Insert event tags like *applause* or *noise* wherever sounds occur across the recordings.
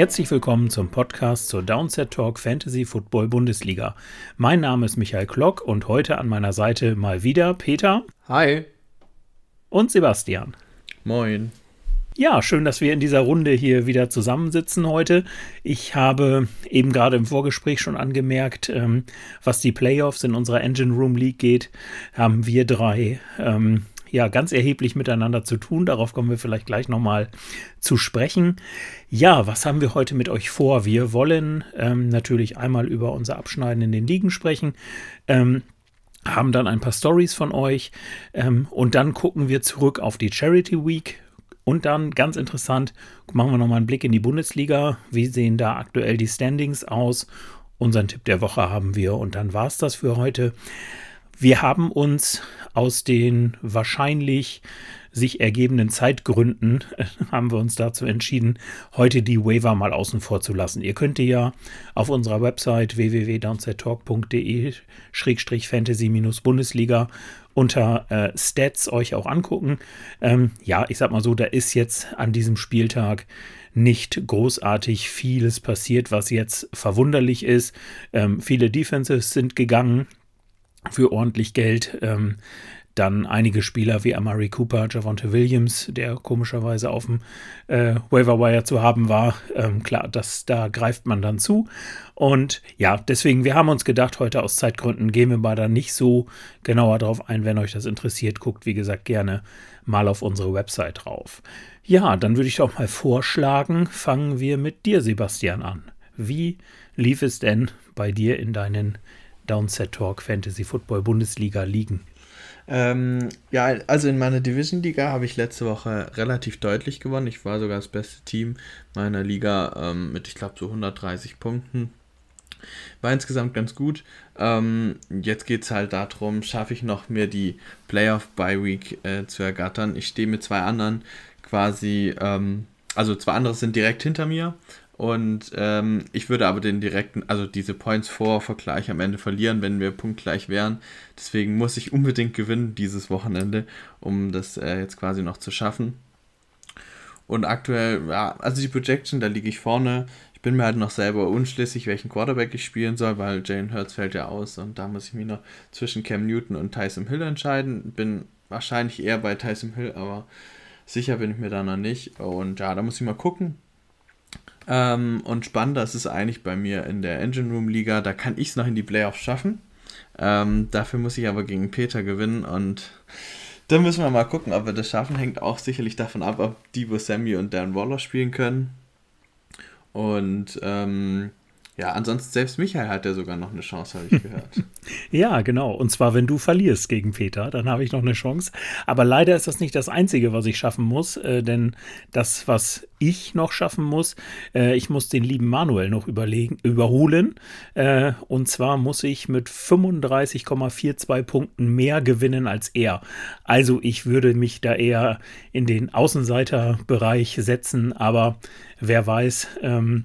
Herzlich willkommen zum Podcast zur Downset Talk Fantasy Football Bundesliga. Mein Name ist Michael Klock und heute an meiner Seite mal wieder Peter. Hi. Und Sebastian. Moin. Ja, schön, dass wir in dieser Runde hier wieder zusammensitzen heute. Ich habe eben gerade im Vorgespräch schon angemerkt, ähm, was die Playoffs in unserer Engine Room League geht, haben wir drei ähm, ja ganz erheblich miteinander zu tun. Darauf kommen wir vielleicht gleich nochmal zu sprechen. Ja, was haben wir heute mit euch vor? Wir wollen ähm, natürlich einmal über unser Abschneiden in den Ligen sprechen. Ähm, haben dann ein paar Stories von euch ähm, und dann gucken wir zurück auf die Charity Week, und dann ganz interessant, machen wir nochmal einen Blick in die Bundesliga. Wie sehen da aktuell die Standings aus? Unseren Tipp der Woche haben wir und dann war es das für heute. Wir haben uns aus den wahrscheinlich sich ergebenden Zeitgründen *laughs* haben wir uns dazu entschieden, heute die Waiver mal außen vor zu lassen. Ihr könnt die ja auf unserer Website www.downsettalk.de-fantasy-bundesliga unter äh, Stats euch auch angucken. Ähm, ja, ich sag mal so, da ist jetzt an diesem Spieltag nicht großartig vieles passiert, was jetzt verwunderlich ist. Ähm, viele Defenses sind gegangen für ordentlich Geld. Ähm, dann einige Spieler wie Amari Cooper, Javonte Williams, der komischerweise auf dem äh, Waiver Wire zu haben war. Ähm, klar, das, da greift man dann zu. Und ja, deswegen, wir haben uns gedacht, heute aus Zeitgründen gehen wir mal da nicht so genauer drauf ein. Wenn euch das interessiert, guckt, wie gesagt, gerne mal auf unsere Website drauf. Ja, dann würde ich doch mal vorschlagen, fangen wir mit dir, Sebastian, an. Wie lief es denn bei dir in deinen Downset Talk Fantasy Football Bundesliga Ligen? Ähm, ja, also in meiner Division-Liga habe ich letzte Woche relativ deutlich gewonnen. Ich war sogar das beste Team meiner Liga ähm, mit, ich glaube, so 130 Punkten. War insgesamt ganz gut. Ähm, jetzt geht es halt darum, schaffe ich noch mir die Playoff by Week äh, zu ergattern. Ich stehe mit zwei anderen quasi, ähm, also zwei andere sind direkt hinter mir und ähm, ich würde aber den direkten, also diese Points vor Vergleich am Ende verlieren, wenn wir punktgleich wären. Deswegen muss ich unbedingt gewinnen dieses Wochenende, um das äh, jetzt quasi noch zu schaffen. Und aktuell, ja, also die Projection, da liege ich vorne. Ich bin mir halt noch selber unschlüssig, welchen Quarterback ich spielen soll, weil Jalen Hurts fällt ja aus und da muss ich mich noch zwischen Cam Newton und Tyson Hill entscheiden. Bin wahrscheinlich eher bei Tyson Hill, aber sicher bin ich mir da noch nicht. Und ja, da muss ich mal gucken ähm, und spannender ist es eigentlich bei mir in der Engine Room Liga. Da kann ich es noch in die Playoffs schaffen. Ähm, dafür muss ich aber gegen Peter gewinnen und dann müssen wir mal gucken, ob wir das schaffen. Hängt auch sicherlich davon ab, ob Divo Sammy und Dan Waller spielen können. Und ähm, ja, ansonsten selbst Michael hat ja sogar noch eine Chance, habe ich gehört. *laughs* ja, genau. Und zwar, wenn du verlierst gegen Peter, dann habe ich noch eine Chance. Aber leider ist das nicht das Einzige, was ich schaffen muss, äh, denn das, was ich noch schaffen muss, äh, ich muss den lieben Manuel noch überlegen, überholen. Äh, und zwar muss ich mit 35,42 Punkten mehr gewinnen als er. Also ich würde mich da eher in den Außenseiterbereich setzen, aber wer weiß, ähm,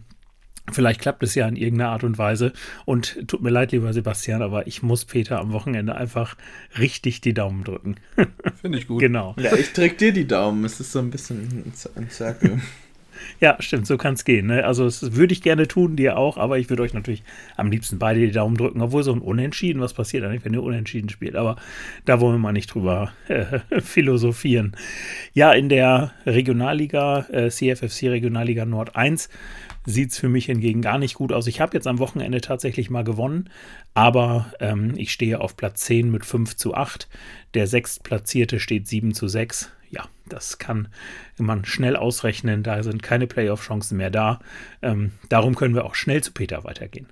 Vielleicht klappt es ja in irgendeiner Art und Weise. Und tut mir leid, lieber Sebastian, aber ich muss Peter am Wochenende einfach richtig die Daumen drücken. *laughs* Finde ich gut. Genau. Ja, ich drücke dir die Daumen. Es ist so ein bisschen ein Zirkel. *laughs* ja, stimmt, so kann es gehen. Ne? Also, das würde ich gerne tun, dir auch, aber ich würde euch natürlich am liebsten beide die Daumen drücken, obwohl so ein Unentschieden, was passiert eigentlich, wenn ihr Unentschieden spielt? Aber da wollen wir mal nicht drüber äh, *laughs* philosophieren. Ja, in der Regionalliga, äh, CFFC Regionalliga Nord 1, sieht es für mich hingegen gar nicht gut aus. Ich habe jetzt am Wochenende tatsächlich mal gewonnen, aber ähm, ich stehe auf Platz 10 mit 5 zu 8. Der sechstplatzierte steht 7 zu 6. Ja, das kann man schnell ausrechnen. Da sind keine Playoff-Chancen mehr da. Ähm, darum können wir auch schnell zu Peter weitergehen.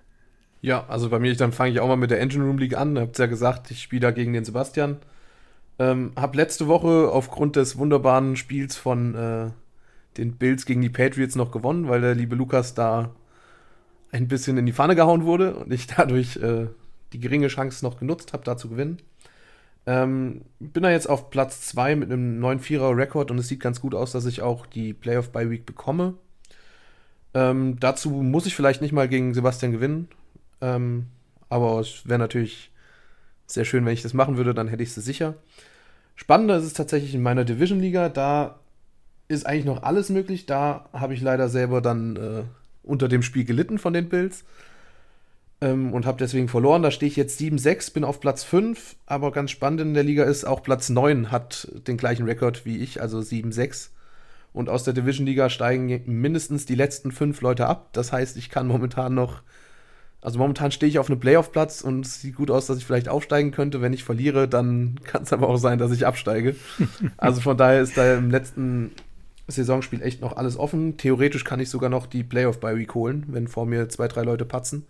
Ja, also bei mir, dann fange ich auch mal mit der Engine Room League an. Ihr habt ja gesagt, ich spiele da gegen den Sebastian. Ähm, hab letzte Woche aufgrund des wunderbaren Spiels von äh, den Bills gegen die Patriots noch gewonnen, weil der liebe Lukas da ein bisschen in die Pfanne gehauen wurde und ich dadurch äh, die geringe Chance noch genutzt habe, da zu gewinnen. Ähm, bin da jetzt auf Platz 2 mit einem 9-4er-Rekord und es sieht ganz gut aus, dass ich auch die Playoff by Week bekomme. Ähm, dazu muss ich vielleicht nicht mal gegen Sebastian gewinnen, ähm, aber es wäre natürlich sehr schön, wenn ich das machen würde, dann hätte ich es sicher. Spannender ist es tatsächlich in meiner Division-Liga, da ist eigentlich noch alles möglich. Da habe ich leider selber dann äh, unter dem Spiel gelitten von den Bills ähm, und habe deswegen verloren. Da stehe ich jetzt 7-6, bin auf Platz 5, aber ganz spannend in der Liga ist, auch Platz 9 hat den gleichen Rekord wie ich, also 7-6. Und aus der Division-Liga steigen mindestens die letzten fünf Leute ab. Das heißt, ich kann momentan noch, also momentan stehe ich auf einem Playoff-Platz und es sieht gut aus, dass ich vielleicht aufsteigen könnte. Wenn ich verliere, dann *laughs* kann es aber auch sein, dass ich absteige. *laughs* also von daher ist da im letzten Saisonspiel echt noch alles offen. Theoretisch kann ich sogar noch die Playoff bei Week holen, wenn vor mir zwei, drei Leute patzen.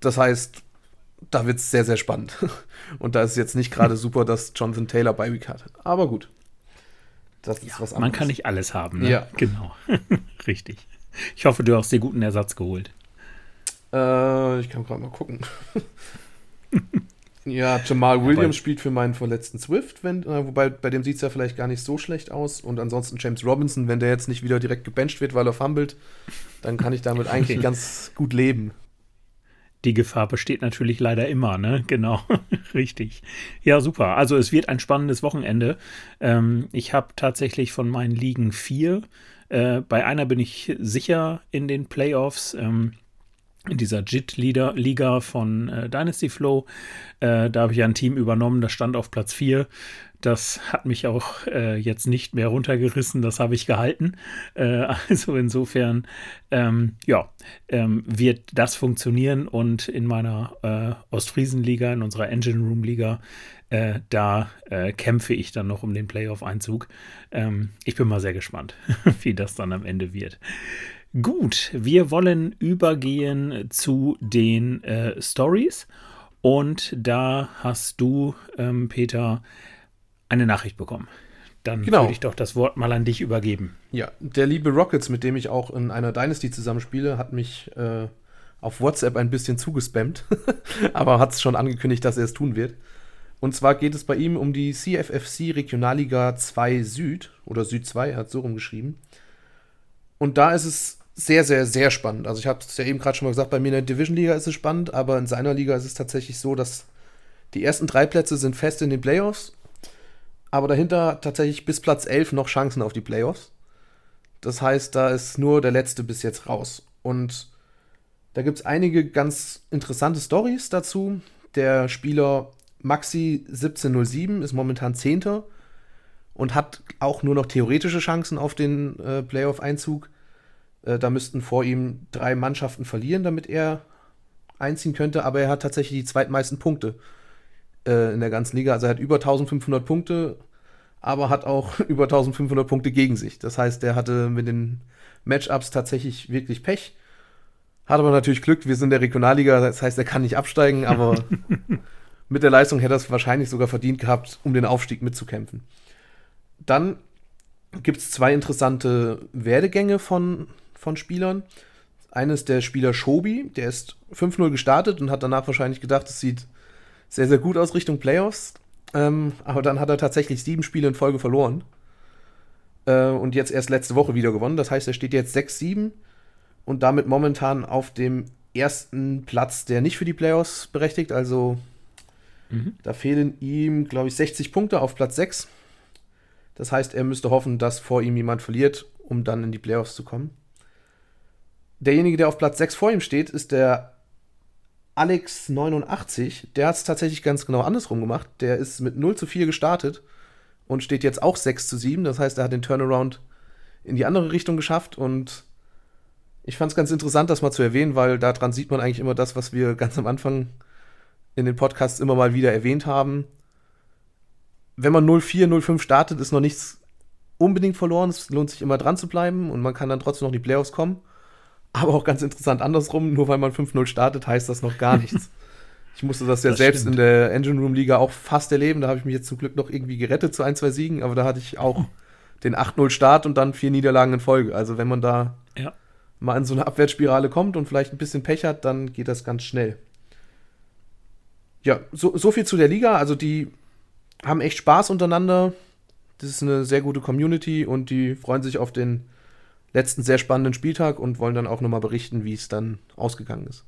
Das heißt, da wird es sehr, sehr spannend. *laughs* Und da ist jetzt nicht gerade super, dass Jonathan Taylor bei Week hat. Aber gut. Das ist ja, was anderes. Man kann nicht alles haben, ne? Ja. Genau. *laughs* Richtig. Ich hoffe, du hast dir guten Ersatz geholt. Äh, ich kann gerade mal gucken. *laughs* ja, Jamal Williams spielt für meinen verletzten Swift, wenn, äh, wobei bei dem sieht es ja vielleicht gar nicht so schlecht aus. Und ansonsten James Robinson, wenn der jetzt nicht wieder direkt gebencht wird, weil er fummelt, dann kann ich damit eigentlich *laughs* ganz gut leben. Die Gefahr besteht natürlich leider immer, ne? Genau, *laughs* richtig. Ja, super. Also es wird ein spannendes Wochenende. Ähm, ich habe tatsächlich von meinen Ligen vier. Äh, bei einer bin ich sicher in den Playoffs. Ähm, in dieser JIT-Liga von äh, Dynasty Flow. Äh, da habe ich ein Team übernommen, das stand auf Platz 4. Das hat mich auch äh, jetzt nicht mehr runtergerissen, das habe ich gehalten. Äh, *laughs* also insofern, ähm, ja, ähm, wird das funktionieren und in meiner äh, Ostfriesen-Liga, in unserer Engine Room-Liga, äh, da kämpfe ich dann noch um den Playoff-Einzug. Ähm, ich bin mal sehr gespannt, *laughs* wie das dann am Ende wird. Gut, wir wollen übergehen zu den äh, Stories. Und da hast du, ähm, Peter, eine Nachricht bekommen. Dann genau. würde ich doch das Wort mal an dich übergeben. Ja, der liebe Rockets, mit dem ich auch in einer Dynasty zusammenspiele, hat mich äh, auf WhatsApp ein bisschen zugespammt, *laughs* aber hat es schon angekündigt, dass er es tun wird. Und zwar geht es bei ihm um die CFFC Regionalliga 2 Süd oder Süd 2, er hat so rumgeschrieben. Und da ist es sehr, sehr, sehr spannend. Also ich habe es ja eben gerade schon mal gesagt, bei mir in der Division-Liga ist es spannend, aber in seiner Liga ist es tatsächlich so, dass die ersten drei Plätze sind fest in den Playoffs aber dahinter tatsächlich bis Platz 11 noch Chancen auf die Playoffs. Das heißt, da ist nur der letzte bis jetzt raus. Und da gibt es einige ganz interessante Stories dazu. Der Spieler Maxi 1707 ist momentan Zehnter und hat auch nur noch theoretische Chancen auf den äh, Playoff-Einzug. Äh, da müssten vor ihm drei Mannschaften verlieren, damit er einziehen könnte, aber er hat tatsächlich die zweitmeisten Punkte äh, in der ganzen Liga. Also er hat über 1500 Punkte, aber hat auch *laughs* über 1500 Punkte gegen sich. Das heißt, er hatte mit den Matchups tatsächlich wirklich Pech. Hat aber natürlich Glück, wir sind in der Regionalliga, das heißt, er kann nicht absteigen, *laughs* aber mit der Leistung hätte er es wahrscheinlich sogar verdient gehabt, um den Aufstieg mitzukämpfen. Dann gibt es zwei interessante Werdegänge von, von Spielern. Eines der Spieler Shobi, der ist 5-0 gestartet und hat danach wahrscheinlich gedacht, es sieht sehr, sehr gut aus Richtung Playoffs. Ähm, aber dann hat er tatsächlich sieben Spiele in Folge verloren. Äh, und jetzt erst letzte Woche wieder gewonnen. Das heißt, er steht jetzt 6-7 und damit momentan auf dem ersten Platz, der nicht für die Playoffs berechtigt. Also mhm. da fehlen ihm, glaube ich, 60 Punkte auf Platz 6. Das heißt, er müsste hoffen, dass vor ihm jemand verliert, um dann in die Playoffs zu kommen. Derjenige, der auf Platz 6 vor ihm steht, ist der Alex89, der hat es tatsächlich ganz genau andersrum gemacht. Der ist mit 0 zu 4 gestartet und steht jetzt auch 6 zu 7. Das heißt, er hat den Turnaround in die andere Richtung geschafft und ich fand es ganz interessant, das mal zu erwähnen, weil daran sieht man eigentlich immer das, was wir ganz am Anfang in den Podcasts immer mal wieder erwähnt haben. Wenn man 0-4, 0-5 startet, ist noch nichts unbedingt verloren. Es lohnt sich immer dran zu bleiben und man kann dann trotzdem noch in die Playoffs kommen. Aber auch ganz interessant andersrum, nur weil man 5-0 startet, heißt das noch gar nichts. *laughs* ich musste das ja das selbst stimmt. in der Engine Room Liga auch fast erleben. Da habe ich mich jetzt zum Glück noch irgendwie gerettet zu ein, zwei Siegen, aber da hatte ich auch den 8-0 Start und dann vier Niederlagen in Folge. Also wenn man da ja. mal in so eine Abwärtsspirale kommt und vielleicht ein bisschen Pech hat, dann geht das ganz schnell. Ja, so, so viel zu der Liga. Also die haben echt Spaß untereinander. Das ist eine sehr gute Community und die freuen sich auf den letzten sehr spannenden Spieltag und wollen dann auch nochmal berichten, wie es dann ausgegangen ist.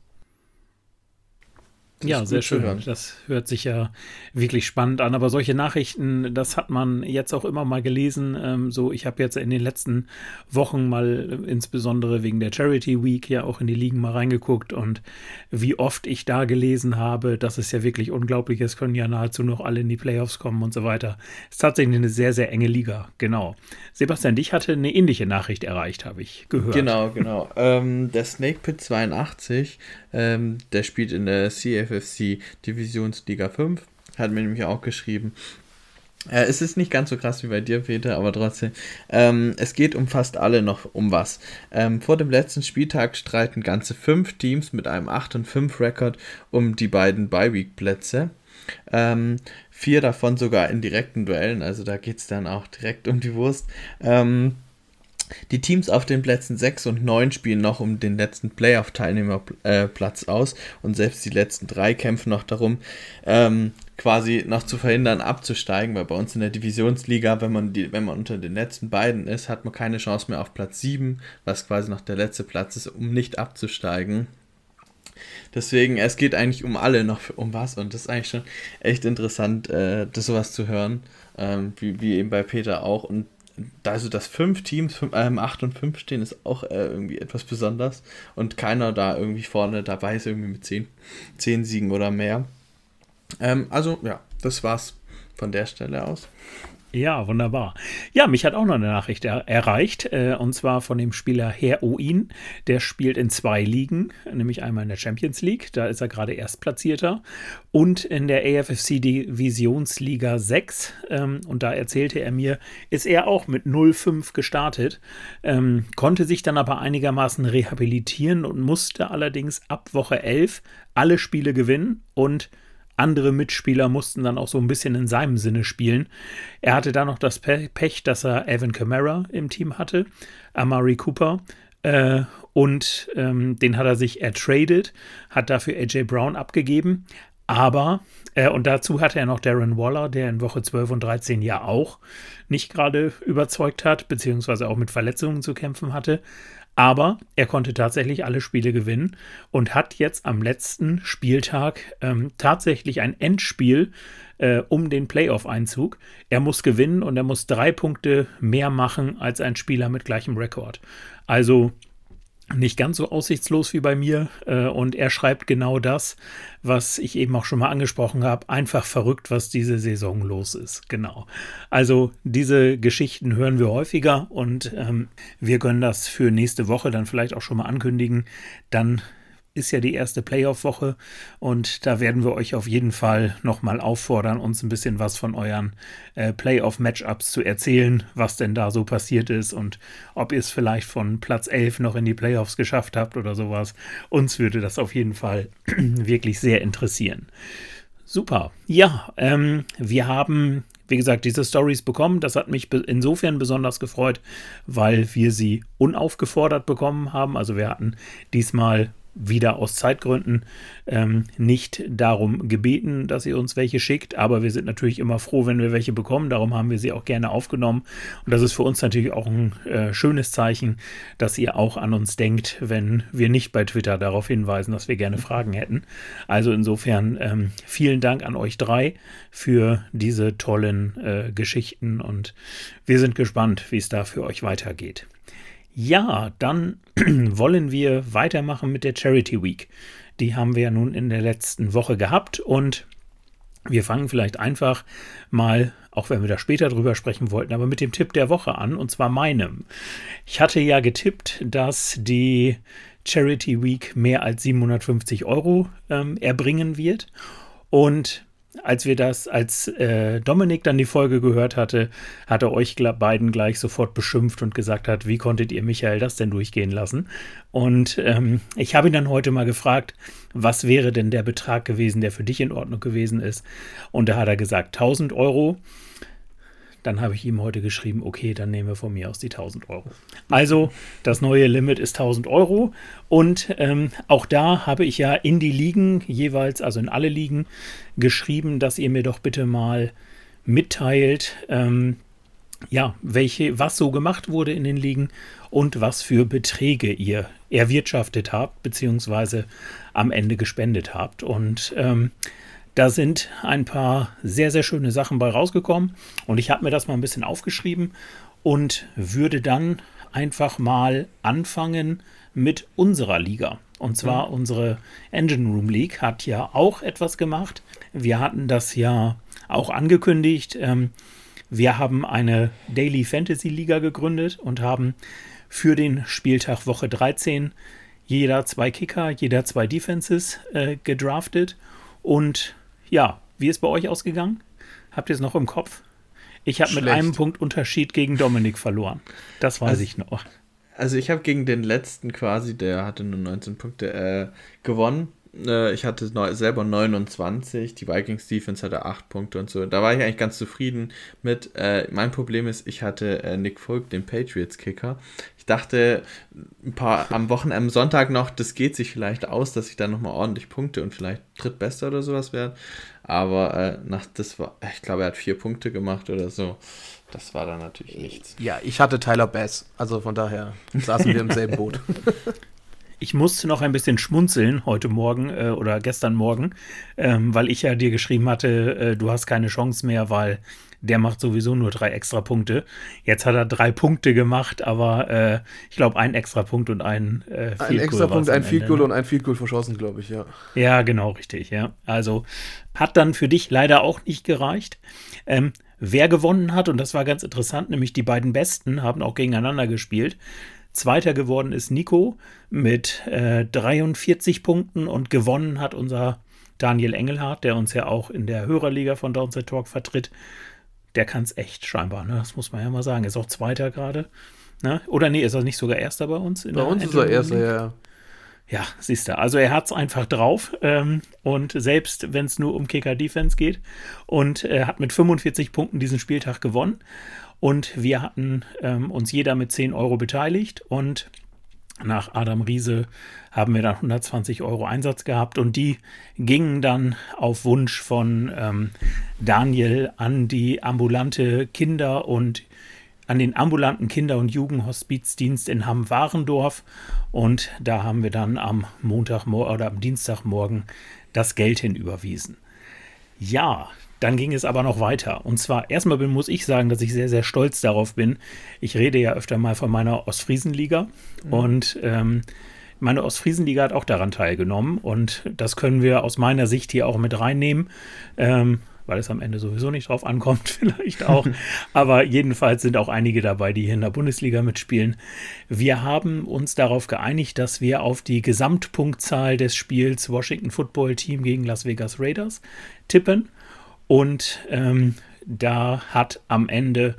Das ja, sehr schön. Das hört sich ja wirklich spannend an. Aber solche Nachrichten, das hat man jetzt auch immer mal gelesen. Ähm, so, ich habe jetzt in den letzten Wochen mal äh, insbesondere wegen der Charity Week ja auch in die Ligen mal reingeguckt und wie oft ich da gelesen habe, das ist ja wirklich unglaublich. Es können ja nahezu noch alle in die Playoffs kommen und so weiter. Es ist tatsächlich eine sehr, sehr enge Liga. Genau. Sebastian, dich hatte eine ähnliche Nachricht erreicht, habe ich gehört. Genau, genau. ähm, der Snake Pit 82, ähm, der spielt in der CFFC Divisionsliga 5, hat mir nämlich auch geschrieben. Äh, es ist nicht ganz so krass wie bei dir, Peter, aber trotzdem. Ähm, es geht um fast alle noch um was. Ähm, vor dem letzten Spieltag streiten ganze fünf Teams mit einem 8 und 5 Rekord um die beiden Bye-Week-Plätze. Ähm, vier davon sogar in direkten Duellen, also da geht es dann auch direkt um die Wurst. Ähm, die Teams auf den Plätzen 6 und 9 spielen noch um den letzten Playoff-Teilnehmerplatz äh, aus und selbst die letzten drei kämpfen noch darum, ähm, quasi noch zu verhindern, abzusteigen, weil bei uns in der Divisionsliga, wenn man, die, wenn man unter den letzten beiden ist, hat man keine Chance mehr auf Platz 7, was quasi noch der letzte Platz ist, um nicht abzusteigen. Deswegen, es geht eigentlich um alle noch um was und das ist eigentlich schon echt interessant, äh, das sowas zu hören, ähm, wie, wie eben bei Peter auch. Und also dass fünf Teams, fünf, ähm, acht und fünf stehen, ist auch äh, irgendwie etwas besonders. Und keiner da irgendwie vorne dabei ist, irgendwie mit zehn, zehn Siegen oder mehr. Ähm, also, ja, das war's von der Stelle aus. Ja, wunderbar. Ja, mich hat auch noch eine Nachricht er erreicht, äh, und zwar von dem Spieler Herr Oin. Der spielt in zwei Ligen, nämlich einmal in der Champions League, da ist er gerade Erstplatzierter, und in der AFFC Divisionsliga 6. Ähm, und da erzählte er mir, ist er auch mit 0-5 gestartet, ähm, konnte sich dann aber einigermaßen rehabilitieren und musste allerdings ab Woche 11 alle Spiele gewinnen und andere Mitspieler mussten dann auch so ein bisschen in seinem Sinne spielen. Er hatte da noch das Pech, dass er Evan Kamara im Team hatte, Amari Cooper. Äh, und ähm, den hat er sich ertradet, hat dafür AJ Brown abgegeben. Aber, äh, und dazu hatte er noch Darren Waller, der in Woche 12 und 13 ja auch nicht gerade überzeugt hat, beziehungsweise auch mit Verletzungen zu kämpfen hatte. Aber er konnte tatsächlich alle Spiele gewinnen und hat jetzt am letzten Spieltag ähm, tatsächlich ein Endspiel äh, um den Playoff-Einzug. Er muss gewinnen und er muss drei Punkte mehr machen als ein Spieler mit gleichem Rekord. Also nicht ganz so aussichtslos wie bei mir. Äh, und er schreibt genau das, was ich eben auch schon mal angesprochen habe. Einfach verrückt, was diese Saison los ist. Genau. Also diese Geschichten hören wir häufiger und ähm, wir können das für nächste Woche dann vielleicht auch schon mal ankündigen. Dann ist ja die erste Playoff-Woche und da werden wir euch auf jeden Fall nochmal auffordern, uns ein bisschen was von euren äh, Playoff-Matchups zu erzählen, was denn da so passiert ist und ob ihr es vielleicht von Platz 11 noch in die Playoffs geschafft habt oder sowas. Uns würde das auf jeden Fall *clears throat* wirklich sehr interessieren. Super. Ja, ähm, wir haben wie gesagt, diese Stories bekommen. Das hat mich insofern besonders gefreut, weil wir sie unaufgefordert bekommen haben. Also wir hatten diesmal wieder aus Zeitgründen ähm, nicht darum gebeten, dass ihr uns welche schickt, aber wir sind natürlich immer froh, wenn wir welche bekommen. Darum haben wir sie auch gerne aufgenommen. Und das ist für uns natürlich auch ein äh, schönes Zeichen, dass ihr auch an uns denkt, wenn wir nicht bei Twitter darauf hinweisen, dass wir gerne Fragen hätten. Also insofern ähm, vielen Dank an euch drei für diese tollen äh, Geschichten und wir sind gespannt, wie es da für euch weitergeht. Ja, dann *clears throat* wollen wir weitermachen mit der Charity Week. Die haben wir ja nun in der letzten Woche gehabt und wir fangen vielleicht einfach mal, auch wenn wir da später drüber sprechen wollten, aber mit dem Tipp der Woche an, und zwar meinem. Ich hatte ja getippt, dass die Charity Week mehr als 750 Euro ähm, erbringen wird. Und als wir das, als äh, Dominik dann die Folge gehört hatte, hat er euch beiden gleich sofort beschimpft und gesagt hat, wie konntet ihr Michael das denn durchgehen lassen? Und ähm, ich habe ihn dann heute mal gefragt, was wäre denn der Betrag gewesen, der für dich in Ordnung gewesen ist? Und da hat er gesagt 1000 Euro. Dann habe ich ihm heute geschrieben, okay, dann nehmen wir von mir aus die 1000 Euro. Also das neue Limit ist 1000 Euro und ähm, auch da habe ich ja in die Ligen jeweils, also in alle Ligen, geschrieben, dass ihr mir doch bitte mal mitteilt, ähm, ja, welche, was so gemacht wurde in den Ligen und was für Beträge ihr erwirtschaftet habt, beziehungsweise am Ende gespendet habt. Und ähm, da sind ein paar sehr, sehr schöne Sachen bei rausgekommen. Und ich habe mir das mal ein bisschen aufgeschrieben und würde dann einfach mal anfangen mit unserer Liga. Und zwar mhm. unsere Engine Room League hat ja auch etwas gemacht. Wir hatten das ja auch angekündigt. Ähm, wir haben eine Daily Fantasy Liga gegründet und haben für den Spieltag Woche 13 jeder zwei Kicker, jeder zwei Defenses äh, gedraftet. Und ja, wie ist bei euch ausgegangen? Habt ihr es noch im Kopf? Ich habe mit einem Punkt Unterschied gegen Dominik verloren. Das weiß also, ich noch. Also ich habe gegen den letzten quasi, der hatte nur 19 Punkte, äh, gewonnen. Äh, ich hatte selber 29, die Vikings Defense hatte 8 Punkte und so. Da war ich eigentlich ganz zufrieden mit. Äh, mein Problem ist, ich hatte äh, Nick Folk, den Patriots Kicker. Ich dachte ein paar am Wochenende, am Sonntag noch, das geht sich vielleicht aus, dass ich dann nochmal ordentlich Punkte und vielleicht drittbester oder sowas werde. Aber äh, nach das war, ich glaube, er hat vier Punkte gemacht oder so. Das war dann natürlich nichts. Ja, ich hatte Tyler Bass, also von daher saßen wir im selben Boot. *laughs* Ich musste noch ein bisschen schmunzeln heute Morgen äh, oder gestern Morgen, ähm, weil ich ja dir geschrieben hatte, äh, du hast keine Chance mehr, weil der macht sowieso nur drei extra Punkte. Jetzt hat er drei Punkte gemacht, aber äh, ich glaube, ein extra Punkt und ein äh, Field Ein extra Punkt, ein Field Goal ne? und ein Field Goal verschossen, glaube ich, ja. Ja, genau, richtig, ja. Also hat dann für dich leider auch nicht gereicht. Ähm, wer gewonnen hat, und das war ganz interessant, nämlich die beiden Besten haben auch gegeneinander gespielt. Zweiter geworden ist Nico mit äh, 43 Punkten und gewonnen hat unser Daniel Engelhardt, der uns ja auch in der Hörerliga von Downside Talk vertritt. Der kann es echt scheinbar, ne? das muss man ja mal sagen. Ist auch Zweiter gerade. Ne? Oder nee, ist er nicht sogar Erster bei uns? bei uns ist er Erster, ja. Ja, siehst du. Also er hat es einfach drauf. Ähm, und selbst wenn es nur um Kicker-Defense geht. Und er hat mit 45 Punkten diesen Spieltag gewonnen. Und wir hatten ähm, uns jeder mit 10 Euro beteiligt und nach Adam Riese haben wir dann 120 Euro Einsatz gehabt und die gingen dann auf Wunsch von ähm, Daniel an die ambulante Kinder- und an den ambulanten Kinder- und Jugendhospizdienst in Hamm-Warendorf und da haben wir dann am Montag oder am Dienstagmorgen das Geld hinüberwiesen. Ja, dann ging es aber noch weiter. Und zwar, erstmal muss ich sagen, dass ich sehr, sehr stolz darauf bin. Ich rede ja öfter mal von meiner Ostfriesenliga. Mhm. Und ähm, meine Ostfriesenliga hat auch daran teilgenommen. Und das können wir aus meiner Sicht hier auch mit reinnehmen. Ähm, weil es am Ende sowieso nicht drauf ankommt, *laughs* vielleicht auch. *laughs* Aber jedenfalls sind auch einige dabei, die hier in der Bundesliga mitspielen. Wir haben uns darauf geeinigt, dass wir auf die Gesamtpunktzahl des Spiels Washington Football Team gegen Las Vegas Raiders tippen. Und ähm, da hat am Ende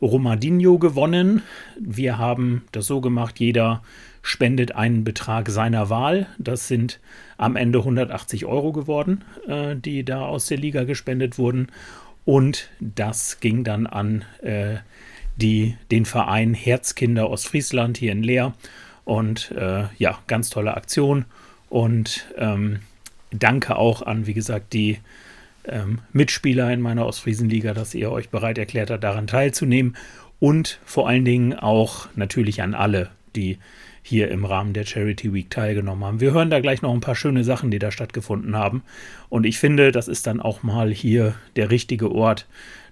Romadinho gewonnen. Wir haben das so gemacht, jeder spendet einen Betrag seiner Wahl. Das sind am Ende 180 Euro geworden, äh, die da aus der Liga gespendet wurden. Und das ging dann an äh, die, den Verein Herzkinder Ostfriesland hier in Leer. Und äh, ja, ganz tolle Aktion. Und ähm, danke auch an, wie gesagt, die ähm, Mitspieler in meiner Ostfriesenliga, dass ihr euch bereit erklärt habt, daran teilzunehmen. Und vor allen Dingen auch natürlich an alle, die hier im Rahmen der Charity Week teilgenommen haben. Wir hören da gleich noch ein paar schöne Sachen, die da stattgefunden haben. Und ich finde, das ist dann auch mal hier der richtige Ort,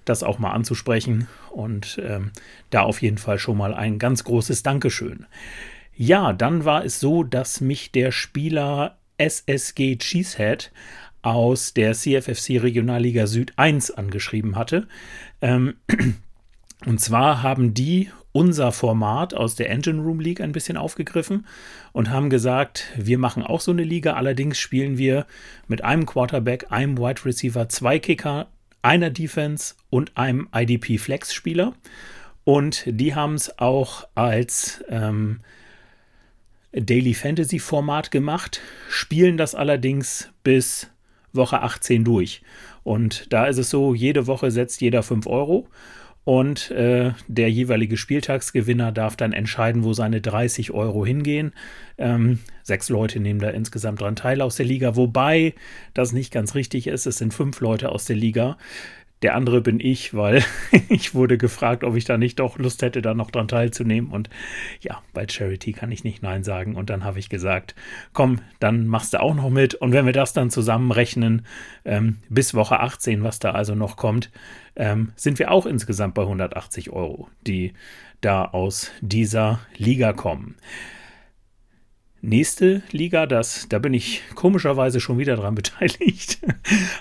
das auch mal anzusprechen. Und ähm, da auf jeden Fall schon mal ein ganz großes Dankeschön. Ja, dann war es so, dass mich der Spieler SSG Cheesehead aus der CFFC Regionalliga Süd 1 angeschrieben hatte. Ähm, *clears throat* und zwar haben die unser Format aus der Engine Room League ein bisschen aufgegriffen und haben gesagt, wir machen auch so eine Liga, allerdings spielen wir mit einem Quarterback, einem Wide Receiver, zwei Kicker, einer Defense und einem IDP Flex Spieler. Und die haben es auch als ähm, Daily Fantasy Format gemacht, spielen das allerdings bis Woche 18 durch. Und da ist es so, jede Woche setzt jeder 5 Euro. Und äh, der jeweilige Spieltagsgewinner darf dann entscheiden, wo seine 30 Euro hingehen. Ähm, sechs Leute nehmen da insgesamt dran teil aus der Liga, wobei das nicht ganz richtig ist. Es sind fünf Leute aus der Liga. Der andere bin ich, weil *laughs* ich wurde gefragt, ob ich da nicht doch Lust hätte, da noch dran teilzunehmen. Und ja, bei Charity kann ich nicht Nein sagen. Und dann habe ich gesagt, komm, dann machst du auch noch mit. Und wenn wir das dann zusammenrechnen, ähm, bis Woche 18, was da also noch kommt, ähm, sind wir auch insgesamt bei 180 Euro, die da aus dieser Liga kommen. Nächste Liga, das, da bin ich komischerweise schon wieder dran *laughs* beteiligt.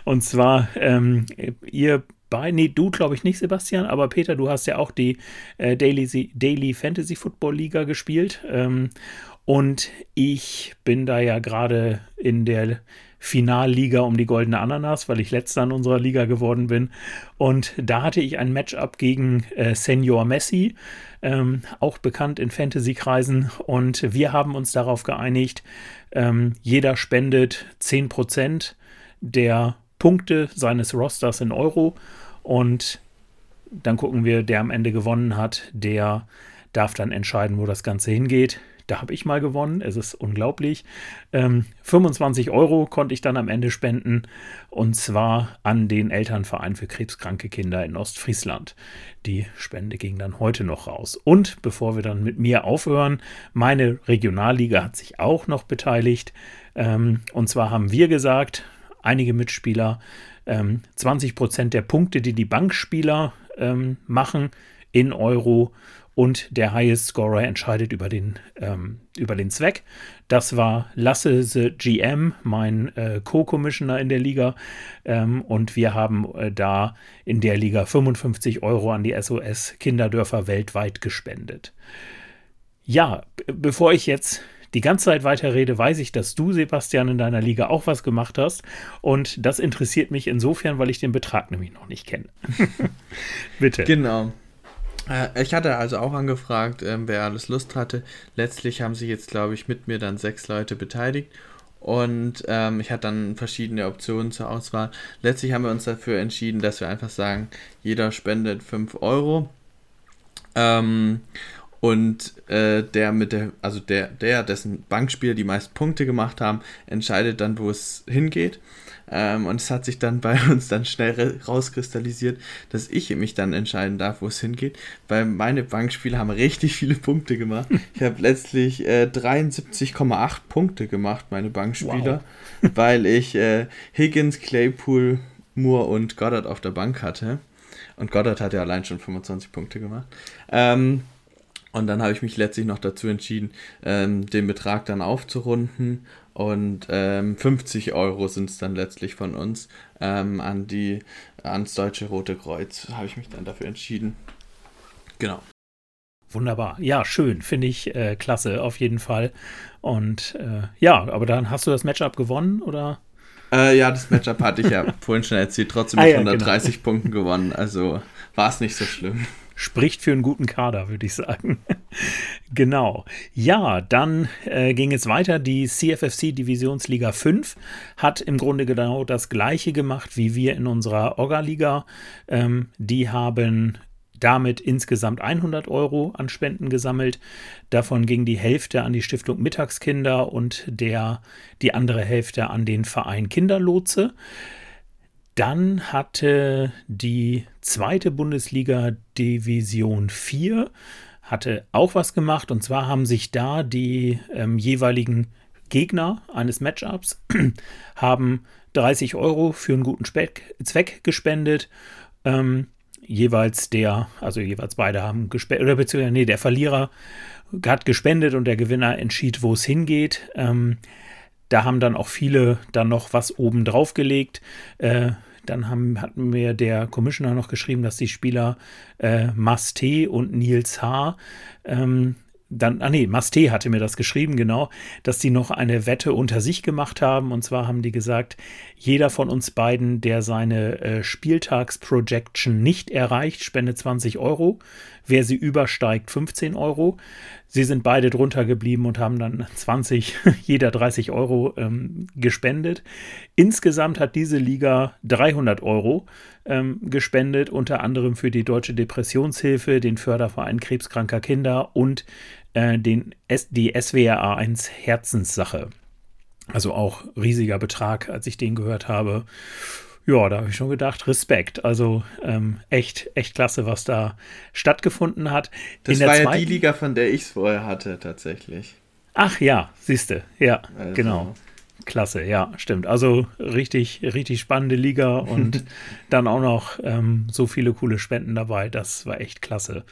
Und zwar, ähm, ihr bei, nee, du glaube ich nicht, Sebastian, aber Peter, du hast ja auch die äh, Daily, Daily Fantasy Football Liga gespielt. Ähm, und ich bin da ja gerade in der Finalliga um die goldene Ananas, weil ich letzter in unserer Liga geworden bin. Und da hatte ich ein Matchup gegen äh, Senior Messi, ähm, auch bekannt in Fantasy-Kreisen. Und wir haben uns darauf geeinigt, ähm, jeder spendet 10% der Punkte seines Rosters in Euro. Und dann gucken wir, der am Ende gewonnen hat, der darf dann entscheiden, wo das Ganze hingeht. Da habe ich mal gewonnen. Es ist unglaublich. Ähm, 25 Euro konnte ich dann am Ende spenden. Und zwar an den Elternverein für krebskranke Kinder in Ostfriesland. Die Spende ging dann heute noch raus. Und bevor wir dann mit mir aufhören, meine Regionalliga hat sich auch noch beteiligt. Ähm, und zwar haben wir gesagt, einige Mitspieler, ähm, 20 Prozent der Punkte, die die Bankspieler ähm, machen in Euro und der Highest Scorer entscheidet über den, ähm, über den Zweck. Das war Lasse the GM, mein äh, Co-Commissioner in der Liga. Ähm, und wir haben äh, da in der Liga 55 Euro an die SOS Kinderdörfer weltweit gespendet. Ja, bevor ich jetzt die ganze Zeit weiter rede, weiß ich, dass du, Sebastian, in deiner Liga auch was gemacht hast. Und das interessiert mich insofern, weil ich den Betrag nämlich noch nicht kenne. *laughs* Bitte. Genau. Äh, ich hatte also auch angefragt, ähm, wer alles Lust hatte. Letztlich haben sich jetzt, glaube ich, mit mir dann sechs Leute beteiligt. Und ähm, ich hatte dann verschiedene Optionen zur Auswahl. Letztlich haben wir uns dafür entschieden, dass wir einfach sagen, jeder spendet 5 Euro. Ähm, und äh, der mit der, also der, der, dessen Bankspieler die meisten Punkte gemacht haben, entscheidet dann, wo es hingeht. Ähm, und es hat sich dann bei *laughs* uns dann schnell rauskristallisiert, dass ich mich dann entscheiden darf, wo es hingeht, weil meine Bankspieler haben richtig viele Punkte gemacht. *laughs* Ich habe letztlich äh, 73,8 Punkte gemacht, meine Bankspieler, wow. *laughs* weil ich äh, Higgins, Claypool, Moore und Goddard auf der Bank hatte. Und Goddard hat ja allein schon 25 Punkte gemacht. Ähm, und dann habe ich mich letztlich noch dazu entschieden, ähm, den Betrag dann aufzurunden und ähm, 50 Euro sind es dann letztlich von uns ähm, an die, ans Deutsche Rote Kreuz. Habe ich mich dann dafür entschieden. Genau. Wunderbar. Ja, schön. Finde ich äh, klasse, auf jeden Fall. Und äh, ja, aber dann hast du das Matchup gewonnen, oder? Äh, ja, das Matchup hatte ich ja *laughs* vorhin schon erzählt. Trotzdem mit ah, ja, 130 genau. Punkten gewonnen. Also war es nicht so schlimm spricht für einen guten Kader, würde ich sagen. *laughs* genau. Ja, dann äh, ging es weiter. Die CFFC Divisionsliga 5 hat im Grunde genau das gleiche gemacht wie wir in unserer Orga-Liga. Ähm, die haben damit insgesamt 100 Euro an Spenden gesammelt. Davon ging die Hälfte an die Stiftung Mittagskinder und der, die andere Hälfte an den Verein Kinderlotse. Dann hatte die zweite Bundesliga Division 4 hatte auch was gemacht und zwar haben sich da die ähm, jeweiligen Gegner eines Matchups *clears throat* haben 30 Euro für einen guten Speck, Zweck gespendet. Ähm, jeweils der, also jeweils beide haben gespendet, oder beziehungsweise, nee, der Verlierer hat gespendet und der Gewinner entschied, wo es hingeht. Ähm, da haben dann auch viele dann noch was oben drauf gelegt. Äh, dann haben, hat mir der Commissioner noch geschrieben, dass die Spieler äh, Masté und Nils H. Ähm, dann, ah nee, Masté hatte mir das geschrieben, genau, dass die noch eine Wette unter sich gemacht haben. Und zwar haben die gesagt, jeder von uns beiden, der seine äh, Spieltagsprojection nicht erreicht, spendet 20 Euro. Wer sie übersteigt, 15 Euro. Sie sind beide drunter geblieben und haben dann *laughs* 20, jeder 30 Euro ähm, gespendet. Insgesamt hat diese Liga 300 Euro ähm, gespendet, unter anderem für die Deutsche Depressionshilfe, den Förderverein krebskranker Kinder und äh, den S die SWRA 1 Herzenssache. Also auch riesiger Betrag, als ich den gehört habe. ja, da habe ich schon gedacht, Respekt. Also ähm, echt, echt klasse, was da stattgefunden hat. Das war ja die Liga, von der ich es vorher hatte, tatsächlich. Ach ja, siehste, ja, also. genau. Klasse, ja, stimmt. Also richtig, richtig spannende Liga und *laughs* dann auch noch ähm, so viele coole Spenden dabei. Das war echt klasse.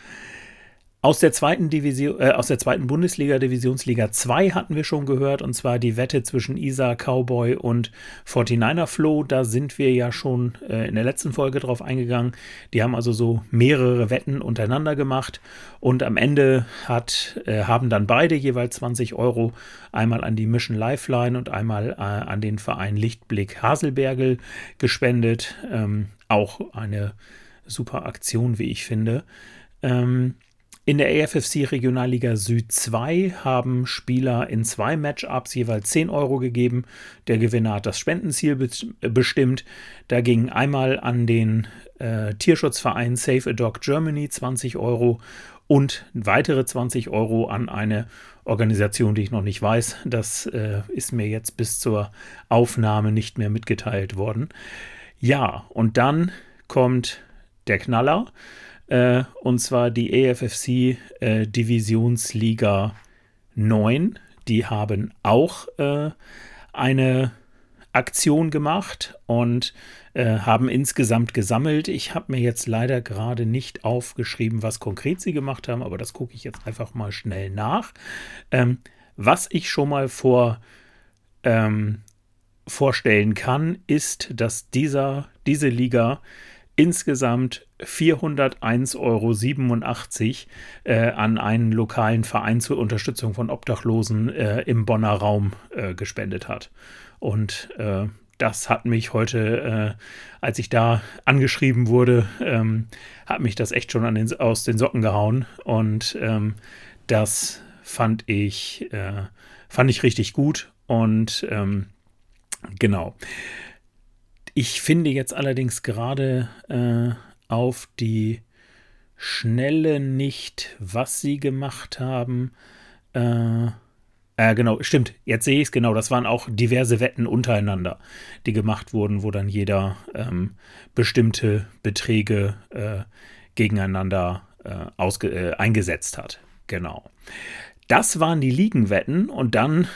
Aus der zweiten Division, äh, aus der zweiten Bundesliga, Divisionsliga 2 hatten wir schon gehört, und zwar die Wette zwischen Isa Cowboy und 49er Flow. Da sind wir ja schon äh, in der letzten Folge drauf eingegangen. Die haben also so mehrere Wetten untereinander gemacht und am Ende hat, äh, haben dann beide jeweils 20 Euro einmal an die Mission Lifeline und einmal äh, an den Verein Lichtblick Haselbergel gespendet. Ähm, auch eine super Aktion, wie ich finde. Ähm, in der AFFC Regionalliga Süd 2 haben Spieler in zwei Matchups jeweils 10 Euro gegeben. Der Gewinner hat das Spendenziel be bestimmt. Da ging einmal an den äh, Tierschutzverein Save a Dog Germany 20 Euro und weitere 20 Euro an eine Organisation, die ich noch nicht weiß. Das äh, ist mir jetzt bis zur Aufnahme nicht mehr mitgeteilt worden. Ja, und dann kommt der Knaller äh, und zwar die AFFC äh, Divisionsliga 9. Die haben auch äh, eine Aktion gemacht und äh, haben insgesamt gesammelt. Ich habe mir jetzt leider gerade nicht aufgeschrieben, was konkret sie gemacht haben, aber das gucke ich jetzt einfach mal schnell nach. Ähm, was ich schon mal vor ähm, vorstellen kann, ist, dass dieser, diese Liga insgesamt 401,87 Euro äh, an einen lokalen Verein zur Unterstützung von Obdachlosen äh, im Bonner Raum äh, gespendet hat. Und äh, das hat mich heute, äh, als ich da angeschrieben wurde, ähm, hat mich das echt schon den, aus den Socken gehauen. Und ähm, das fand ich, äh, fand ich richtig gut. Und ähm, genau. Ich finde jetzt allerdings gerade äh, auf die Schnelle nicht, was sie gemacht haben. Äh, äh, genau, stimmt. Jetzt sehe ich es genau. Das waren auch diverse Wetten untereinander, die gemacht wurden, wo dann jeder ähm, bestimmte Beträge äh, gegeneinander äh, äh, eingesetzt hat. Genau. Das waren die Ligenwetten und dann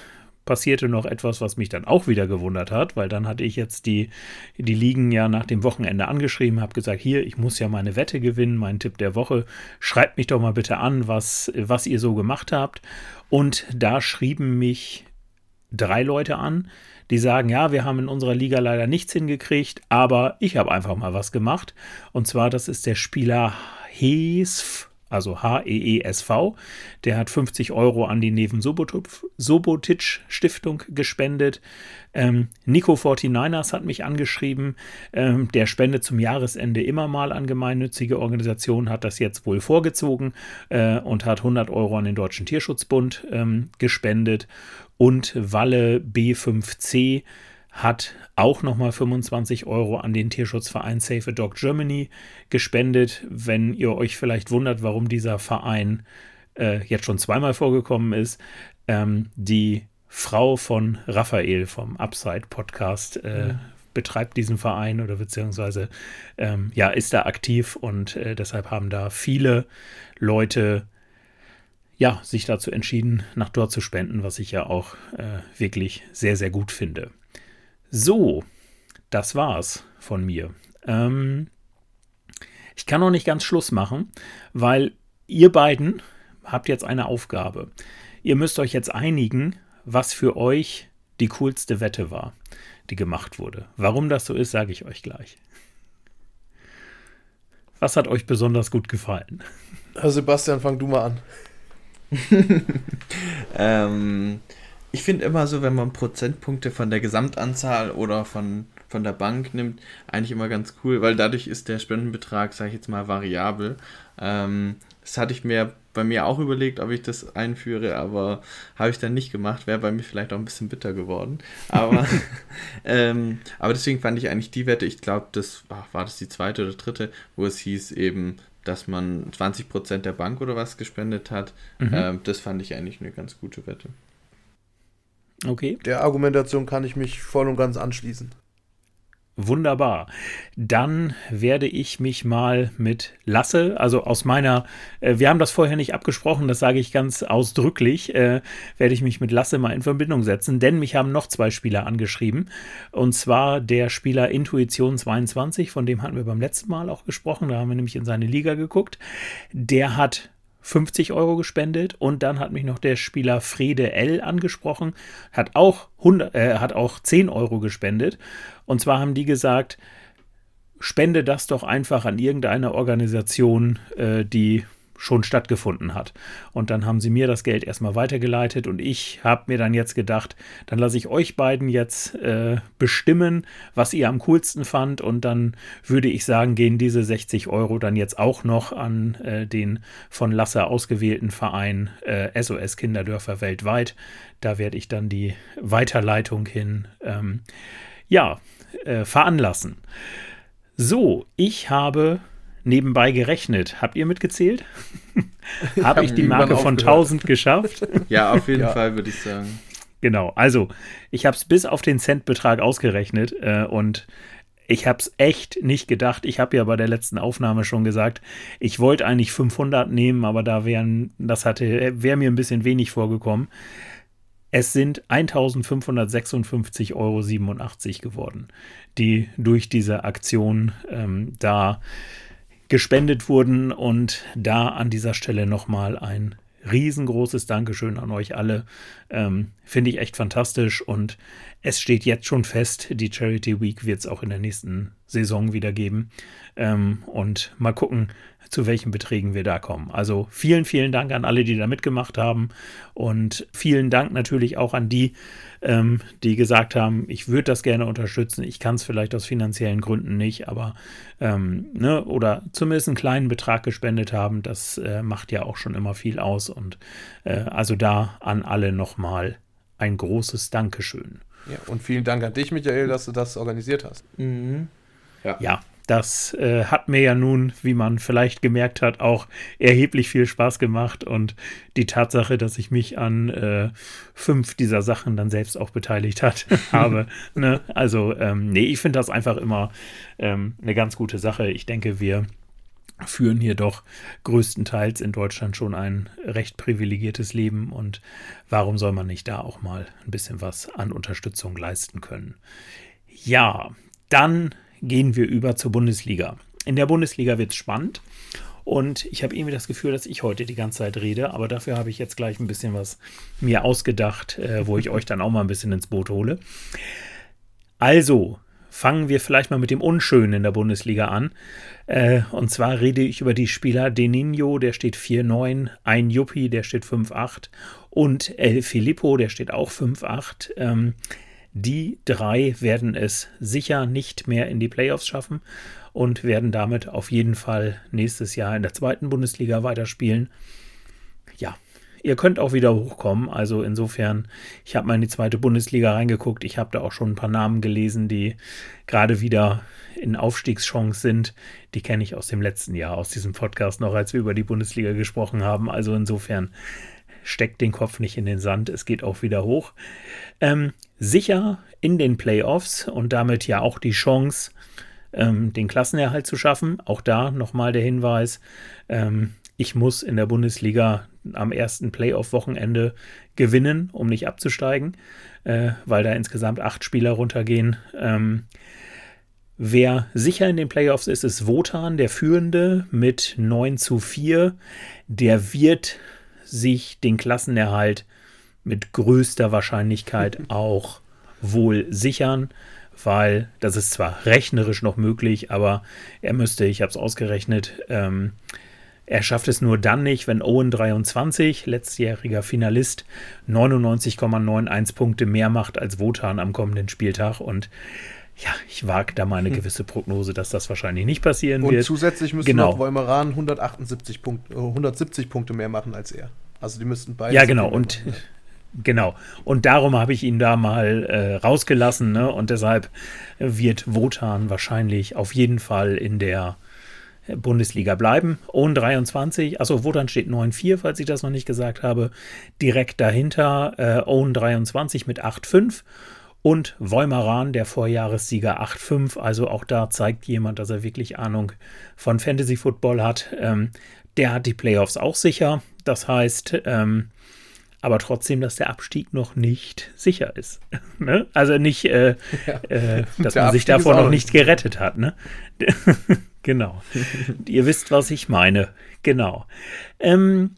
passierte noch etwas, was mich dann auch wieder gewundert hat, weil dann hatte ich jetzt die, die Ligen ja nach dem Wochenende angeschrieben, habe gesagt, hier, ich muss ja meine Wette gewinnen, mein Tipp der Woche, schreibt mich doch mal bitte an, was, was ihr so gemacht habt. Und da schrieben mich drei Leute an, die sagen, ja, wir haben in unserer Liga leider nichts hingekriegt, aber ich habe einfach mal was gemacht. Und zwar, das ist der Spieler Hesf also H-E-E-S-V. Der hat 50 Euro an die Neven Sobotic Stiftung gespendet. Ähm, Nico 49ers hat mich angeschrieben. Ähm, der spendet zum Jahresende immer mal an gemeinnützige Organisationen, hat das jetzt wohl vorgezogen äh, und hat 100 Euro an den Deutschen Tierschutzbund ähm, gespendet. Und Walle B5C hat auch nochmal 25 Euro an den Tierschutzverein Save a Dog Germany gespendet. Wenn ihr euch vielleicht wundert, warum dieser Verein äh, jetzt schon zweimal vorgekommen ist, ähm, die Frau von Raphael vom Upside Podcast äh, ja. betreibt diesen Verein oder beziehungsweise ähm, ja, ist da aktiv und äh, deshalb haben da viele Leute ja, sich dazu entschieden, nach dort zu spenden, was ich ja auch äh, wirklich sehr, sehr gut finde. So, das war's von mir. Ähm, ich kann noch nicht ganz Schluss machen, weil ihr beiden habt jetzt eine Aufgabe. Ihr müsst euch jetzt einigen, was für euch die coolste Wette war, die gemacht wurde. Warum das so ist, sage ich euch gleich. Was hat euch besonders gut gefallen? Herr Sebastian, fang du mal an. *laughs* *laughs* ähm, ich finde immer so, wenn man Prozentpunkte von der Gesamtanzahl oder von, von der Bank nimmt, eigentlich immer ganz cool, weil dadurch ist der Spendenbetrag, sage ich jetzt mal, variabel. Ähm, das hatte ich mir bei mir auch überlegt, ob ich das einführe, aber habe ich dann nicht gemacht. Wäre bei mir vielleicht auch ein bisschen bitter geworden. Aber, *laughs* *laughs* ähm, aber deswegen fand ich eigentlich die Wette, ich glaube, das ach, war das die zweite oder dritte, wo es hieß eben, dass man 20% der Bank oder was gespendet hat. Mhm. Ähm, das fand ich eigentlich eine ganz gute Wette. Okay. Der Argumentation kann ich mich voll und ganz anschließen. Wunderbar. Dann werde ich mich mal mit Lasse, also aus meiner, äh, wir haben das vorher nicht abgesprochen, das sage ich ganz ausdrücklich, äh, werde ich mich mit Lasse mal in Verbindung setzen, denn mich haben noch zwei Spieler angeschrieben. Und zwar der Spieler Intuition 22, von dem hatten wir beim letzten Mal auch gesprochen, da haben wir nämlich in seine Liga geguckt. Der hat 50 Euro gespendet und dann hat mich noch der Spieler Frede L angesprochen, hat auch, 100, äh, hat auch 10 Euro gespendet. Und zwar haben die gesagt, spende das doch einfach an irgendeine Organisation, äh, die schon stattgefunden hat. Und dann haben sie mir das Geld erstmal weitergeleitet und ich habe mir dann jetzt gedacht, dann lasse ich euch beiden jetzt äh, bestimmen, was ihr am coolsten fand und dann würde ich sagen, gehen diese 60 Euro dann jetzt auch noch an äh, den von Lasse ausgewählten Verein äh, SOS Kinderdörfer weltweit. Da werde ich dann die Weiterleitung hin, ähm, ja, äh, veranlassen. So, ich habe nebenbei gerechnet. Habt ihr mitgezählt? *laughs* Habe ich die Marke von 1000 geschafft? *laughs* Ja, auf jeden ja. Fall würde ich sagen. Genau, also ich habe es bis auf den Centbetrag ausgerechnet äh, und ich habe es echt nicht gedacht. Ich habe ja bei der letzten Aufnahme schon gesagt, ich wollte eigentlich 500 nehmen, aber da wären, das hatte, wäre mir ein bisschen wenig vorgekommen. Es sind 1556,87 Euro geworden, die durch diese Aktion ähm, da gespendet wurden. Und da an dieser Stelle nochmal ein riesengroßes Dankeschön an euch alle. Ähm, Finde ich echt fantastisch und es steht jetzt schon fest, die Charity Week wird es auch in der nächsten Saison wieder geben. Ähm, und mal gucken, zu welchen Beträgen wir da kommen. Also vielen, vielen Dank an alle, die da mitgemacht haben. Und vielen Dank natürlich auch an die, ähm, die gesagt haben, ich würde das gerne unterstützen. Ich kann es vielleicht aus finanziellen Gründen nicht, aber ähm, ne, oder zumindest einen kleinen Betrag gespendet haben. Das äh, macht ja auch schon immer viel aus. Und äh, also da an alle nochmal ein großes Dankeschön. Ja, und vielen Dank an dich, Michael, dass du das organisiert hast. Mhm. Ja. ja. Das äh, hat mir ja nun, wie man vielleicht gemerkt hat, auch erheblich viel Spaß gemacht. Und die Tatsache, dass ich mich an äh, fünf dieser Sachen dann selbst auch beteiligt hat, *laughs* habe. Ne? Also, ähm, nee, ich finde das einfach immer ähm, eine ganz gute Sache. Ich denke, wir führen hier doch größtenteils in Deutschland schon ein recht privilegiertes Leben und warum soll man nicht da auch mal ein bisschen was an Unterstützung leisten können? Ja, dann gehen wir über zur Bundesliga. In der Bundesliga wird es spannend. Und ich habe irgendwie das Gefühl, dass ich heute die ganze Zeit rede, aber dafür habe ich jetzt gleich ein bisschen was mir ausgedacht, äh, wo ich euch dann auch mal ein bisschen ins Boot hole. Also, fangen wir vielleicht mal mit dem Unschönen in der Bundesliga an. Äh, und zwar rede ich über die Spieler Deninho, der steht 4-9, ein Juppie, der steht 5-8 und El Filippo, der steht auch 5-8. Ähm, die drei werden es sicher nicht mehr in die Playoffs schaffen und werden damit auf jeden Fall nächstes Jahr in der zweiten Bundesliga weiterspielen. Ja, ihr könnt auch wieder hochkommen. Also insofern, ich habe mal in die zweite Bundesliga reingeguckt. Ich habe da auch schon ein paar Namen gelesen, die gerade wieder in Aufstiegschance sind. Die kenne ich aus dem letzten Jahr, aus diesem Podcast noch, als wir über die Bundesliga gesprochen haben. Also insofern steckt den Kopf nicht in den Sand, es geht auch wieder hoch. Ähm, sicher in den Playoffs und damit ja auch die Chance, ähm, den Klassenerhalt zu schaffen. Auch da nochmal der Hinweis, ähm, ich muss in der Bundesliga am ersten Playoff-Wochenende gewinnen, um nicht abzusteigen, äh, weil da insgesamt acht Spieler runtergehen. Ähm, Wer sicher in den Playoffs ist, ist Wotan, der Führende mit 9 zu 4. Der wird sich den Klassenerhalt mit größter Wahrscheinlichkeit *laughs* auch wohl sichern, weil das ist zwar rechnerisch noch möglich, aber er müsste, ich habe es ausgerechnet, ähm, er schafft es nur dann nicht, wenn Owen 23, letztjähriger Finalist, 99,91 Punkte mehr macht als Wotan am kommenden Spieltag. Und ja, ich wage da mal eine hm. gewisse Prognose, dass das wahrscheinlich nicht passieren und wird. Und zusätzlich müssen genau. noch Wolmeran 178 Punkte, 170 Punkte mehr machen als er. Also die müssten beide. Ja, genau. Und machen, genau. Und darum habe ich ihn da mal äh, rausgelassen. Ne? Und deshalb wird Wotan wahrscheinlich auf jeden Fall in der Bundesliga bleiben. Ohn 23, also Wotan steht 9-4, falls ich das noch nicht gesagt habe. Direkt dahinter äh, Own 23 mit 8-5 Und Wolmeran, der Vorjahressieger 8-5. Also auch da zeigt jemand, dass er wirklich Ahnung von Fantasy Football hat. Ähm, der hat die Playoffs auch sicher. Das heißt, ähm, aber trotzdem, dass der Abstieg noch nicht sicher ist. *laughs* ne? Also nicht, äh, *laughs* ja. äh, dass der man sich davor noch nicht gerettet hat. Ne? *laughs* genau. Ihr wisst, was ich meine. Genau. Ähm,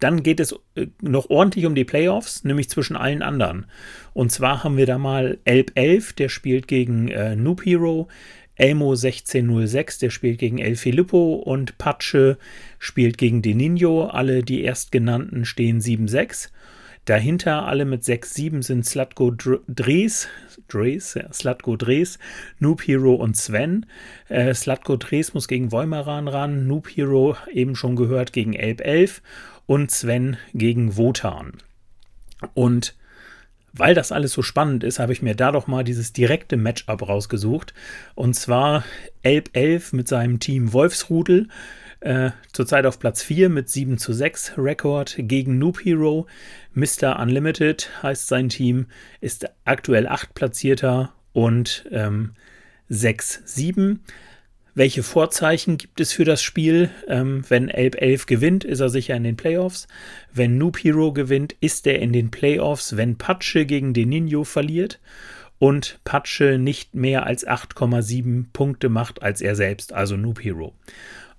dann geht es äh, noch ordentlich um die Playoffs, nämlich zwischen allen anderen. Und zwar haben wir da mal Elb 11, der spielt gegen äh, Noob Hero. Elmo 1606, der spielt gegen El Filippo und Patsche spielt gegen Deninho. Alle die erstgenannten stehen 7-6. Dahinter alle mit 6-7 sind Slatko Dres, Dres, ja, Slatko Dres, Noob Hero und Sven. Äh, Slatko Dres muss gegen Wolmeran ran, Noob Hero eben schon gehört gegen Elb 11 und Sven gegen Wotan. Und weil das alles so spannend ist, habe ich mir da doch mal dieses direkte Matchup rausgesucht. Und zwar Elb 11 mit seinem Team Wolfsrudel. Äh, zurzeit auf Platz 4 mit 7 zu 6 Rekord gegen Noob Hero. Mr. Unlimited heißt sein Team, ist aktuell 8 Platzierter und ähm, 6-7. Welche Vorzeichen gibt es für das Spiel? Ähm, wenn Elb 11 gewinnt, ist er sicher in den Playoffs. Wenn Noob Hero gewinnt, ist er in den Playoffs. Wenn Patsche gegen den Ninjo verliert und Patsche nicht mehr als 8,7 Punkte macht als er selbst, also Noob Hero.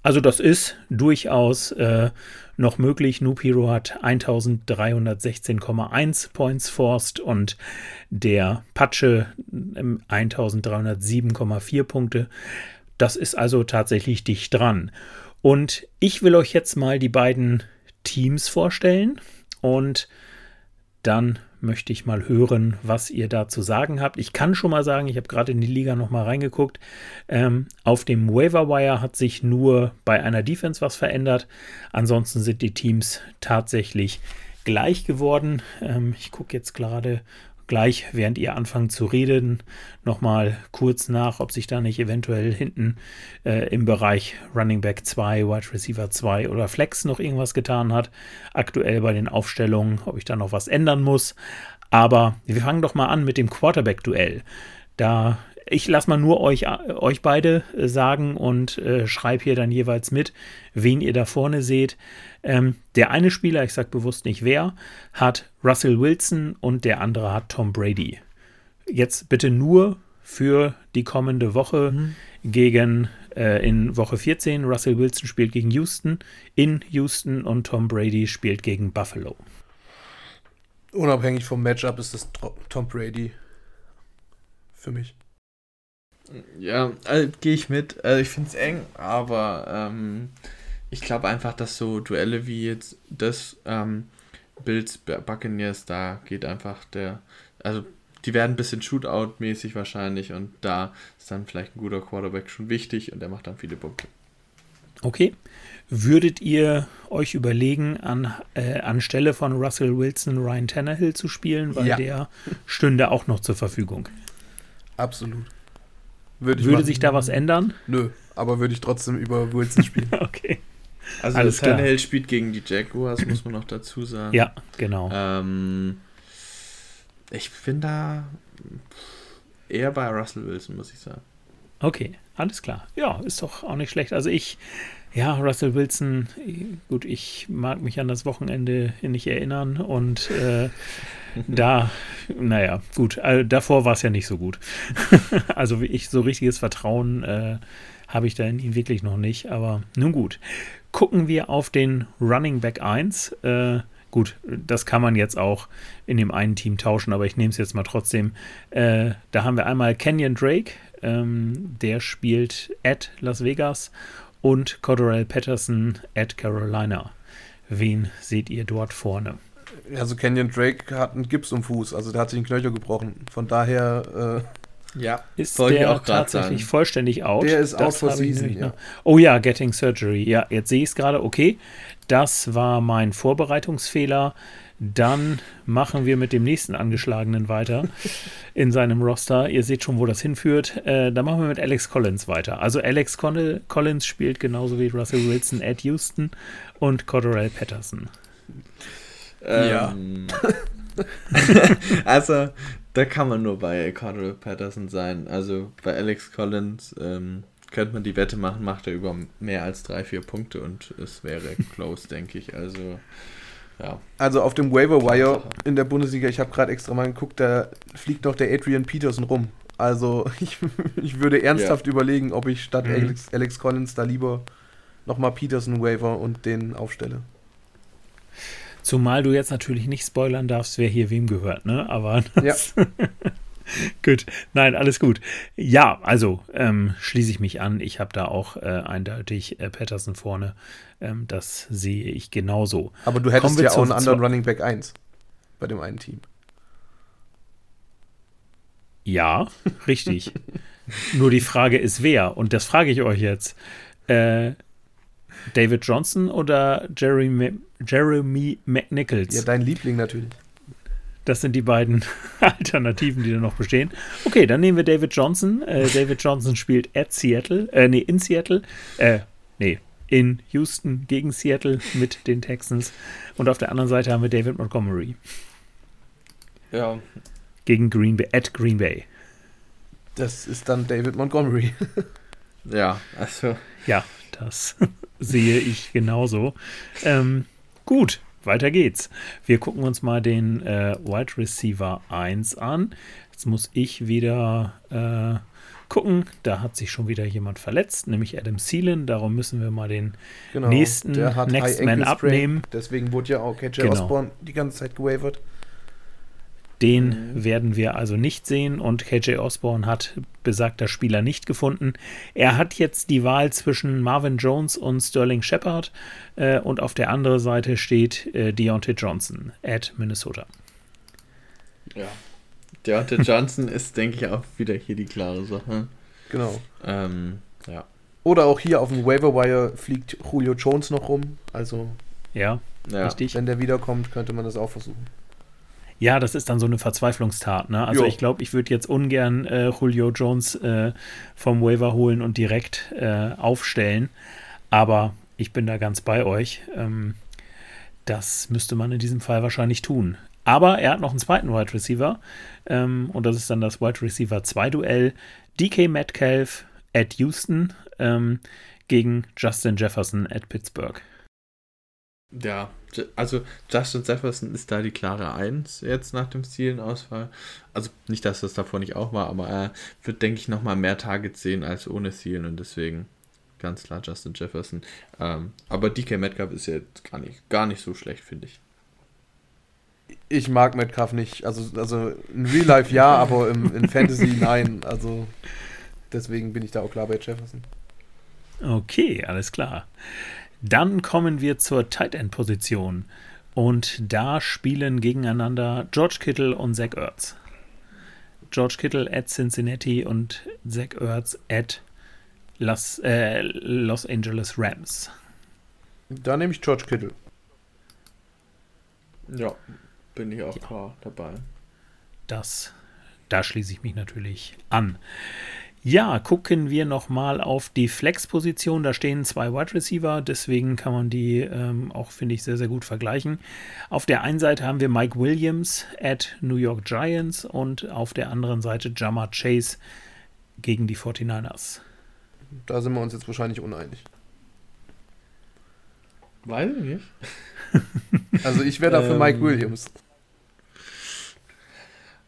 Also das ist durchaus äh, noch möglich. Noob Hero hat 1316,1 Points forced und der Patsche 1307,4 Punkte. Das ist also tatsächlich dicht dran. Und ich will euch jetzt mal die beiden Teams vorstellen und dann möchte ich mal hören, was ihr da zu sagen habt. Ich kann schon mal sagen, ich habe gerade in die Liga noch mal reingeguckt. Ähm, auf dem Waiver Wire hat sich nur bei einer Defense was verändert. Ansonsten sind die Teams tatsächlich gleich geworden. Ähm, ich gucke jetzt gerade gleich, während ihr anfangt zu reden, nochmal kurz nach, ob sich da nicht eventuell hinten äh, im Bereich Running Back 2, Wide Receiver 2 oder Flex noch irgendwas getan hat. Aktuell bei den Aufstellungen, ob ich da noch was ändern muss. Aber wir fangen doch mal an mit dem Quarterback-Duell. Da ich lasse mal nur euch, euch beide äh, sagen und äh, schreibe hier dann jeweils mit, wen ihr da vorne seht. Ähm, der eine Spieler, ich sage bewusst nicht wer, hat Russell Wilson und der andere hat Tom Brady. Jetzt bitte nur für die kommende Woche mhm. gegen äh, in Woche 14. Russell Wilson spielt gegen Houston in Houston und Tom Brady spielt gegen Buffalo. Unabhängig vom Matchup ist das Tom Brady für mich. Ja, also, gehe ich mit. Also ich finde es eng, aber ähm, ich glaube einfach, dass so Duelle wie jetzt das ähm, Bills Buccaneers, da geht einfach der, also die werden ein bisschen Shootout-mäßig wahrscheinlich und da ist dann vielleicht ein guter Quarterback schon wichtig und der macht dann viele Punkte. Okay. Würdet ihr euch überlegen, an, äh, anstelle von Russell Wilson Ryan Tannehill zu spielen, weil ja. der stünde auch noch zur Verfügung? Absolut. Würde, würde sich da was ändern? Nö, aber würde ich trotzdem über Wilson spielen. *laughs* okay. Also Alles Tannehill spielt gegen die Jaguars, muss man noch dazu sagen. Ja, genau. Ähm, ich bin da eher bei Russell Wilson, muss ich sagen. Okay, alles klar. Ja, ist doch auch nicht schlecht. Also ich, ja, Russell Wilson, gut, ich mag mich an das Wochenende nicht erinnern und äh, *laughs* da, naja, gut, also davor war es ja nicht so gut. *laughs* also ich, so richtiges Vertrauen äh, habe ich da in ihn wirklich noch nicht, aber nun gut. Gucken wir auf den Running Back 1. Äh, gut, das kann man jetzt auch in dem einen Team tauschen, aber ich nehme es jetzt mal trotzdem. Äh, da haben wir einmal Kenyon Drake, ähm, der spielt at Las Vegas und Cordell Patterson at Carolina. Wen seht ihr dort vorne? Also Kenyon Drake hat einen Gips um Fuß, also der hat sich den Knöchel gebrochen. Von daher äh, ja, ist der auch tatsächlich sagen. vollständig out. Der ist out for season. Ja. Oh ja, Getting Surgery. Ja, jetzt sehe ich es gerade. Okay, das war mein Vorbereitungsfehler. Dann machen wir mit dem nächsten Angeschlagenen weiter *laughs* in seinem Roster. Ihr seht schon, wo das hinführt. Äh, dann machen wir mit Alex Collins weiter. Also Alex Collins spielt genauso wie Russell Wilson at Houston und Cordell Patterson. Ähm, ja. *laughs* also, da kann man nur bei Cordell Patterson sein. Also bei Alex Collins ähm, könnte man die Wette machen, macht er über mehr als drei, vier Punkte und es wäre *laughs* close, denke ich. Also ja. Also auf dem Waiver Wire in der Bundesliga, ich habe gerade extra mal geguckt, da fliegt noch der Adrian Peterson rum. Also *laughs* ich, ich würde ernsthaft ja. überlegen, ob ich statt mhm. Alex, Alex, Collins da lieber nochmal Peterson Waiver und den aufstelle. Zumal du jetzt natürlich nicht spoilern darfst, wer hier wem gehört, ne? Aber ja. *laughs* *laughs* gut, nein, alles gut. Ja, also ähm, schließe ich mich an. Ich habe da auch äh, eindeutig äh, Patterson vorne. Ähm, das sehe ich genauso. Aber du hättest ja auch einen anderen Running Back 1 bei dem einen Team. Ja, richtig. *laughs* Nur die Frage ist, wer? Und das frage ich euch jetzt. Äh, David Johnson oder Jeremy, Jeremy McNichols? Ja, dein Liebling natürlich. Das sind die beiden *laughs* Alternativen, die da noch bestehen. Okay, dann nehmen wir David Johnson. Äh, David Johnson spielt at Seattle, äh, nee, in Seattle, äh, nee, in Houston gegen Seattle mit den Texans. Und auf der anderen Seite haben wir David Montgomery. Ja. Gegen Green Bay, at Green Bay. Das ist dann David Montgomery. *laughs* ja, also. Ja, das *laughs* sehe ich genauso. Ähm, gut, weiter geht's. Wir gucken uns mal den äh, Wide Receiver 1 an. Jetzt muss ich wieder äh, gucken. Da hat sich schon wieder jemand verletzt, nämlich Adam Seelen. Darum müssen wir mal den genau, nächsten Next Man abnehmen. Deswegen wurde ja auch KJ genau. Osborne die ganze Zeit gewavert. Den mhm. werden wir also nicht sehen und KJ Osborne hat besagter Spieler nicht gefunden. Er hat jetzt die Wahl zwischen Marvin Jones und Sterling Shepard äh, und auf der anderen Seite steht äh, Deontay Johnson at Minnesota. Ja, Deontay *laughs* Johnson ist, denke ich, auch wieder hier die klare Sache. Genau. Ähm, ja. Oder auch hier auf dem Waiver Wire fliegt Julio Jones noch rum. Also, ja, ja. richtig. Wenn der wiederkommt, könnte man das auch versuchen. Ja, das ist dann so eine Verzweiflungstat. Ne? Also jo. ich glaube, ich würde jetzt ungern äh, Julio Jones äh, vom Waiver holen und direkt äh, aufstellen. Aber ich bin da ganz bei euch. Ähm, das müsste man in diesem Fall wahrscheinlich tun. Aber er hat noch einen zweiten Wide Receiver. Ähm, und das ist dann das Wide Receiver 2 Duell. DK Metcalf at Houston ähm, gegen Justin Jefferson at Pittsburgh. Ja, also Justin Jefferson ist da die klare Eins jetzt nach dem Zielenausfall. Also nicht, dass das davor nicht auch war, aber er wird, denke ich, nochmal mehr Targets sehen als ohne Zielen und deswegen ganz klar Justin Jefferson. Ähm, aber DK Metcalf ist jetzt gar nicht, gar nicht so schlecht, finde ich. Ich mag Metcalf nicht. Also, also in Real Life ja, *laughs* aber im, in Fantasy nein. Also deswegen bin ich da auch klar bei Jefferson. Okay, alles klar. Dann kommen wir zur Tight End Position und da spielen gegeneinander George Kittle und Zach Ertz. George Kittle at Cincinnati und Zach Ertz at Los, äh, Los Angeles Rams. Da nehme ich George Kittle. Ja, bin ich auch ja. klar dabei. Das, da schließe ich mich natürlich an. Ja, gucken wir nochmal auf die Flex-Position. Da stehen zwei Wide Receiver, deswegen kann man die ähm, auch, finde ich, sehr, sehr gut vergleichen. Auf der einen Seite haben wir Mike Williams at New York Giants und auf der anderen Seite Jamar Chase gegen die 49ers. Da sind wir uns jetzt wahrscheinlich uneinig. Weiß ich nicht. *laughs* also ich wäre da für Mike ähm. Williams.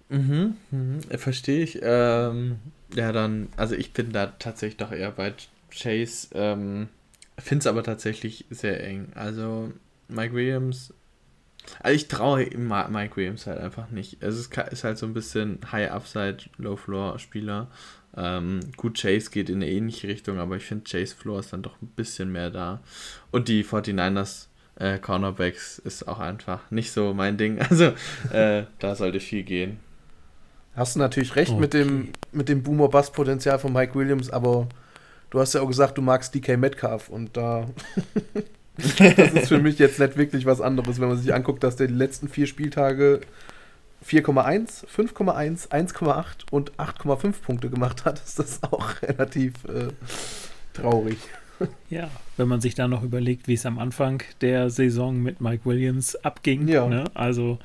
Mhm, mhm verstehe ich. Ähm, ja, dann, also ich bin da tatsächlich doch eher bei Chase. Ähm, Finde es aber tatsächlich sehr eng. Also Mike Williams. Also ich traue Mike Williams halt einfach nicht. Es ist, ist halt so ein bisschen High Upside, Low Floor Spieler. Ähm, gut, Chase geht in eine ähnliche Richtung, aber ich finde Chase Floor ist dann doch ein bisschen mehr da. Und die 49ers äh, Cornerbacks ist auch einfach nicht so mein Ding. *laughs* Also äh, da sollte viel gehen. Hast du natürlich recht okay. mit dem, mit dem Boomer-Bass-Potenzial von Mike Williams, aber du hast ja auch gesagt, du magst DK Metcalf und da. *laughs* das ist für mich jetzt nicht wirklich was anderes, wenn man sich anguckt, dass der die letzten vier Spieltage 4,1, 5,1, 1,8 und 8,5 Punkte gemacht hat, ist das auch *laughs* relativ äh, traurig. Ja, wenn man sich dann noch überlegt, wie es am Anfang der Saison mit Mike Williams abging. Ja. Ne? Also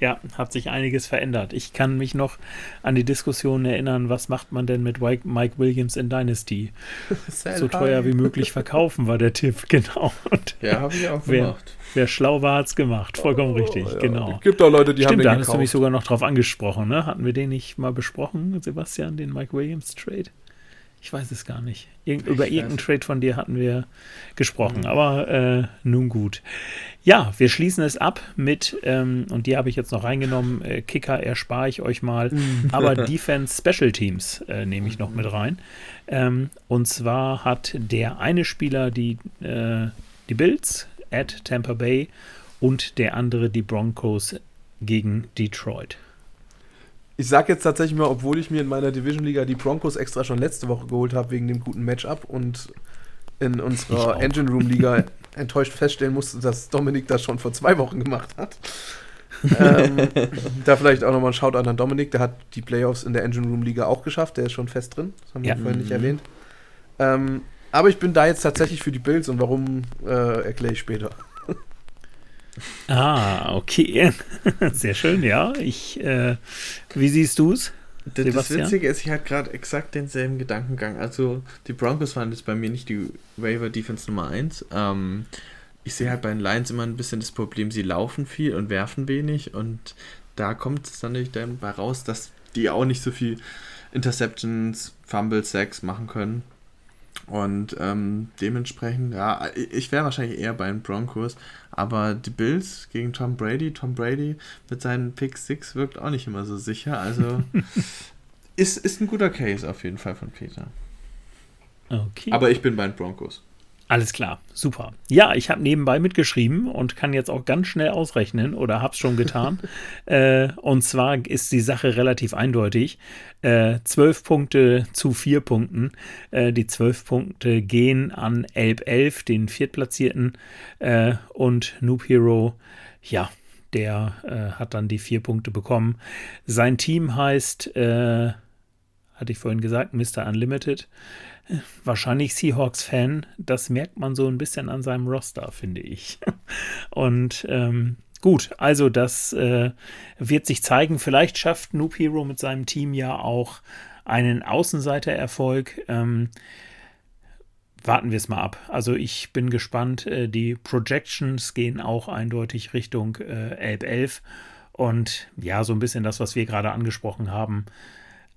ja, hat sich einiges verändert. Ich kann mich noch an die Diskussion erinnern, was macht man denn mit Mike Williams in Dynasty? *laughs* So teuer wie möglich verkaufen war der Tipp, *laughs* genau. Und Ja, habe ich auch Wer- gemacht. wer schlau war, hat's gemacht. Vollkommen richtig, Oh, ja. genau. Es gibt auch Leute, die Stimmt, haben da den hast du mich gekauft. sogar noch drauf angesprochen, ne? Hatten wir den nicht mal besprochen, Sebastian, den Mike Williams Trade? Ich weiß es gar nicht. Irgend, über irgendeinen. Trade von dir hatten wir gesprochen, Mhm. aber äh, nun gut. Ja, wir schließen es ab mit, ähm, und die habe ich jetzt noch reingenommen, äh, Kicker erspare ich euch mal, *laughs* aber Defense Special Teams äh, nehme ich noch mit rein. Ähm, und zwar hat der eine Spieler die, äh, die Bills at Tampa Bay und der andere die Broncos gegen Detroit. Ich sag jetzt tatsächlich mal, obwohl ich mir in meiner Division-Liga die Broncos extra schon letzte Woche geholt habe, wegen dem guten Matchup und in unserer. Engine Room-Liga *laughs* enttäuscht feststellen musste, dass Dominik das schon vor zwei Wochen gemacht hat. *laughs* ähm, da vielleicht auch nochmal ein Shoutout an Dominik, der hat die Playoffs in der Engine Room-Liga auch geschafft, der ist schon fest drin. Das haben wir Ja. vorhin nicht Mhm. erwähnt. Ähm, aber ich bin da jetzt tatsächlich für die Bills und warum äh, erkläre ich später. Ah, okay. *laughs* Sehr schön, ja. Ich, äh, wie siehst du es? Das? Witzige ist, ich hatte gerade exakt denselben Gedankengang. Also, die Broncos waren jetzt bei mir nicht die Waiver Defense Nummer 1. Ähm, ich sehe halt bei den Lions immer ein bisschen das Problem, sie laufen viel und werfen wenig. Und da kommt es dann nicht dabei raus, dass die auch nicht so viel Interceptions, Fumbles, Sacks machen können. Und ähm, dementsprechend, ja, ich wäre wahrscheinlich eher bei den Broncos. Aber die Bills gegen Tom Brady, Tom Brady mit seinen Pick 6 wirkt auch nicht immer so sicher. Also *laughs* ist, ist ein guter Case auf jeden Fall von Peter. Okay. Aber ich bin bei den Broncos. Alles klar, super. Ja, ich habe nebenbei mitgeschrieben und kann jetzt auch ganz schnell ausrechnen oder hab's schon getan. *laughs* äh, und zwar ist die Sache relativ eindeutig. Äh, zwölf Punkte zu vier Punkten. Äh, die zwölf Punkte gehen an Elb 11, den Viertplatzierten. Äh, und Noob Hero, ja, der äh, hat dann die vier Punkte bekommen. Sein Team heißt, äh, hatte ich vorhin gesagt, Mr. Unlimited wahrscheinlich Seahawks-Fan. Das merkt man so ein bisschen an seinem Roster, finde ich. *laughs* Und ähm, gut, also das äh, wird sich zeigen. Vielleicht schafft Noob Hero mit seinem Team ja auch einen Außenseiter-Erfolg. Ähm, warten wir es mal ab. Also ich bin gespannt. Äh, die Projections gehen auch eindeutig Richtung äh, Elb 11. Und ja, so ein bisschen das, was wir gerade angesprochen haben.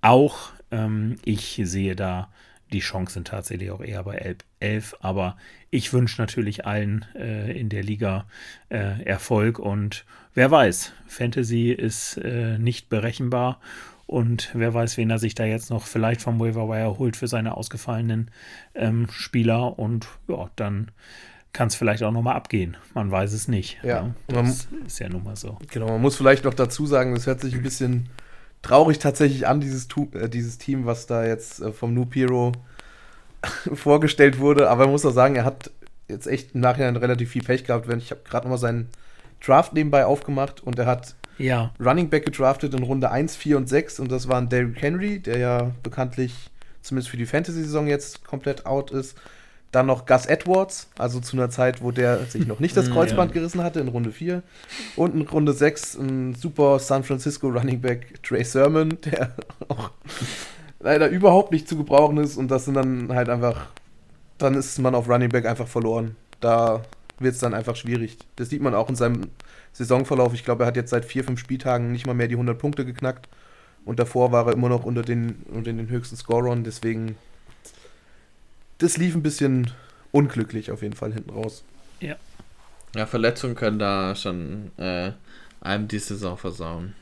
Auch ähm, ich sehe da die Chancen tatsächlich auch eher bei 11, 11 aber ich wünsche natürlich allen äh, in der Liga äh, Erfolg und wer weiß, Fantasy ist äh, nicht berechenbar und wer weiß, wen er sich da jetzt noch vielleicht vom Waiver Wire holt für seine ausgefallenen ähm, Spieler und ja, dann kann es vielleicht auch nochmal abgehen. Man weiß es nicht. Ja. ne? Man- Das ist ja nun mal so. Genau, man muss vielleicht noch dazu sagen, das hört sich ein bisschen traurig tatsächlich an, dieses, Tu- äh, dieses Team, was da jetzt äh, vom Noob Hero *laughs* vorgestellt wurde. Aber man muss auch sagen, er hat jetzt echt im Nachhinein relativ viel Pech gehabt. Wenn Ich habe gerade nochmal seinen Draft nebenbei aufgemacht und er hat Ja, Running Back gedraftet in Runde 1, 4 und 6 und das waren Derrick Henry, der ja bekanntlich zumindest für die Fantasy-Saison jetzt komplett out ist. Dann noch Gus Edwards, also zu einer Zeit, wo der sich noch nicht das *laughs* Kreuzband ja. gerissen hatte, in Runde 4. Und in Runde 6 ein super San Francisco Running Back Trey Sermon, der *laughs* auch leider überhaupt nicht zu gebrauchen ist. Und das sind dann halt einfach, dann ist man auf Running Back einfach verloren. Da wird es dann einfach schwierig. Das sieht man auch in seinem Saisonverlauf. Ich glaube, er hat jetzt seit vier, fünf Spieltagen nicht mal mehr die 100 Punkte geknackt. Und davor war er immer noch unter den, unter den höchsten Scorern. Deswegen, das lief ein bisschen unglücklich auf jeden Fall hinten raus. Ja, Verletzungen können da schon äh, einem die Saison versauen.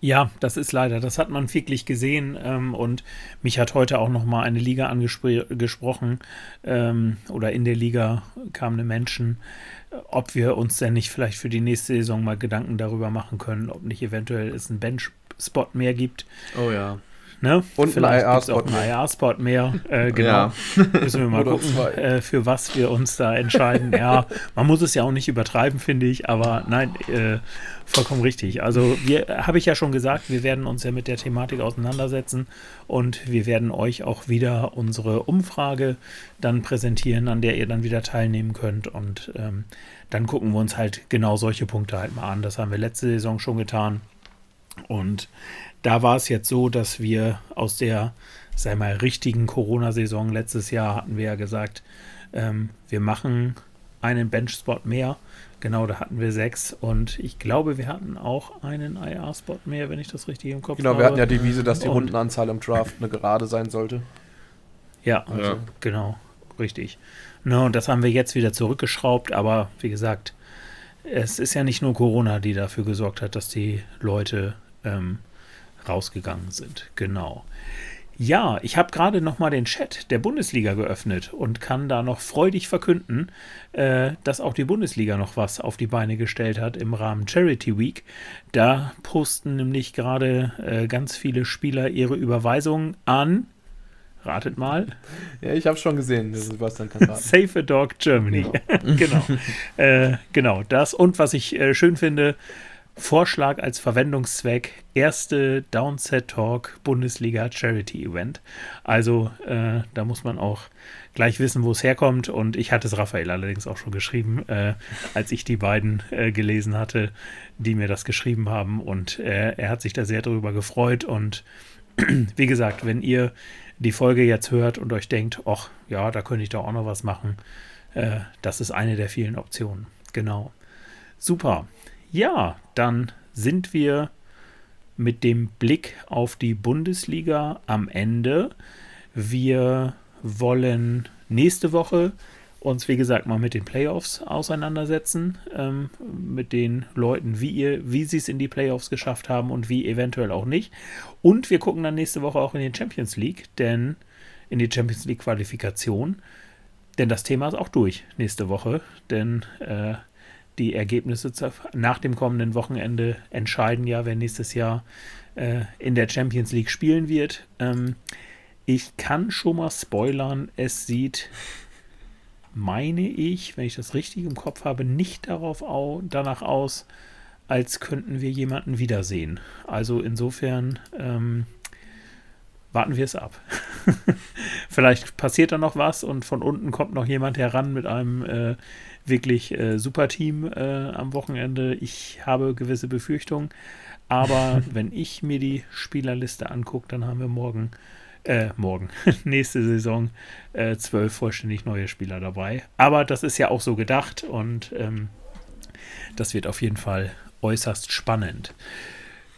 Ja, das ist leider, das hat man wirklich gesehen ähm, und mich hat heute auch noch mal eine Liga angesprochen ähm, oder in der Liga kam eine Menschen, ob wir uns denn nicht vielleicht für die nächste Saison mal Gedanken darüber machen können, ob nicht eventuell es einen Bench-Spot mehr gibt. Oh ja. Ne? Und Vielleicht ein IR-Spot mehr. IR-Spot mehr. Äh, genau. Ja. *laughs* Müssen wir mal gucken, äh, für was wir uns da entscheiden. Ja, man muss es ja auch nicht übertreiben, finde ich, aber nein, äh, vollkommen richtig. Also, wir habe ich ja schon gesagt, wir werden uns ja mit der Thematik auseinandersetzen und wir werden euch auch wieder unsere Umfrage dann präsentieren, an der ihr dann wieder teilnehmen könnt und ähm, dann gucken wir uns halt genau solche Punkte halt mal an. Das haben wir letzte Saison schon getan. Und da war es jetzt so, dass wir aus der, sei mal, richtigen Corona-Saison letztes Jahr hatten wir ja gesagt, ähm, wir machen einen Bench-Spot mehr. Genau, da hatten wir sechs und ich glaube, wir hatten auch einen IR-Spot mehr, wenn ich das richtig im Kopf Genau, habe. wir hatten ja die Devise, dass die Und- Rundenanzahl im Draft eine gerade sein sollte. Ja, Ja. genau, richtig. Ne, und das haben wir jetzt wieder zurückgeschraubt, aber wie gesagt, es ist ja nicht nur Corona, die dafür gesorgt hat, dass die Leute ähm, rausgegangen sind. Genau. Ja, ich habe gerade noch mal den Chat der Bundesliga geöffnet und kann da noch freudig verkünden, äh, dass auch die Bundesliga noch was auf die Beine gestellt hat im Rahmen Charity Week. Da posten nämlich gerade äh, ganz viele Spieler ihre Überweisungen an, ratet mal, Ja, ich habe schon gesehen, Sebastian kann raten. *laughs* Save a Dog Germany. *laughs* genau. äh, genau, das. Und was ich äh, schön finde, Vorschlag als Verwendungszweck, erste Downset Talk Bundesliga Charity Event. Also äh, da muss man auch gleich wissen, wo es herkommt. Und ich hatte es Raphael allerdings auch schon geschrieben, äh, als ich die beiden äh, gelesen hatte, die mir das geschrieben haben. Und äh, er hat sich da sehr darüber gefreut. Und *clears throat* wie gesagt, wenn ihr die Folge jetzt hört und euch denkt, ach ja, da könnte ich doch auch noch was machen, äh, das ist eine der vielen Optionen. Genau. Super. Ja, dann sind wir mit dem Blick auf die Bundesliga am Ende. Wir wollen nächste Woche uns, wie gesagt, mal mit den Playoffs auseinandersetzen, ähm, mit den Leuten, wie wie sie es in die Playoffs geschafft haben und wie eventuell auch nicht. Und wir gucken dann nächste Woche auch in die Champions League, denn in die Champions League Qualifikation, denn das Thema ist auch durch nächste Woche, denn äh, die Ergebnisse nach dem kommenden Wochenende entscheiden ja, wer nächstes Jahr äh, in der Champions League spielen wird. Ähm, ich kann schon mal spoilern, es sieht, meine ich, wenn ich das richtig im Kopf habe, nicht darauf au danach aus, als könnten wir jemanden wiedersehen. Also insofern ähm, warten wir es ab. *laughs* Vielleicht passiert da noch was und von unten kommt noch jemand heran mit einem äh, wirklich äh, super Team äh, am Wochenende. Ich habe gewisse Befürchtungen, aber *laughs* wenn ich mir die Spielerliste angucke, dann haben wir morgen, äh, morgen, *laughs* nächste Saison äh, zwölf vollständig neue Spieler dabei. Aber das ist ja auch so gedacht und ähm, das wird auf jeden Fall äußerst spannend.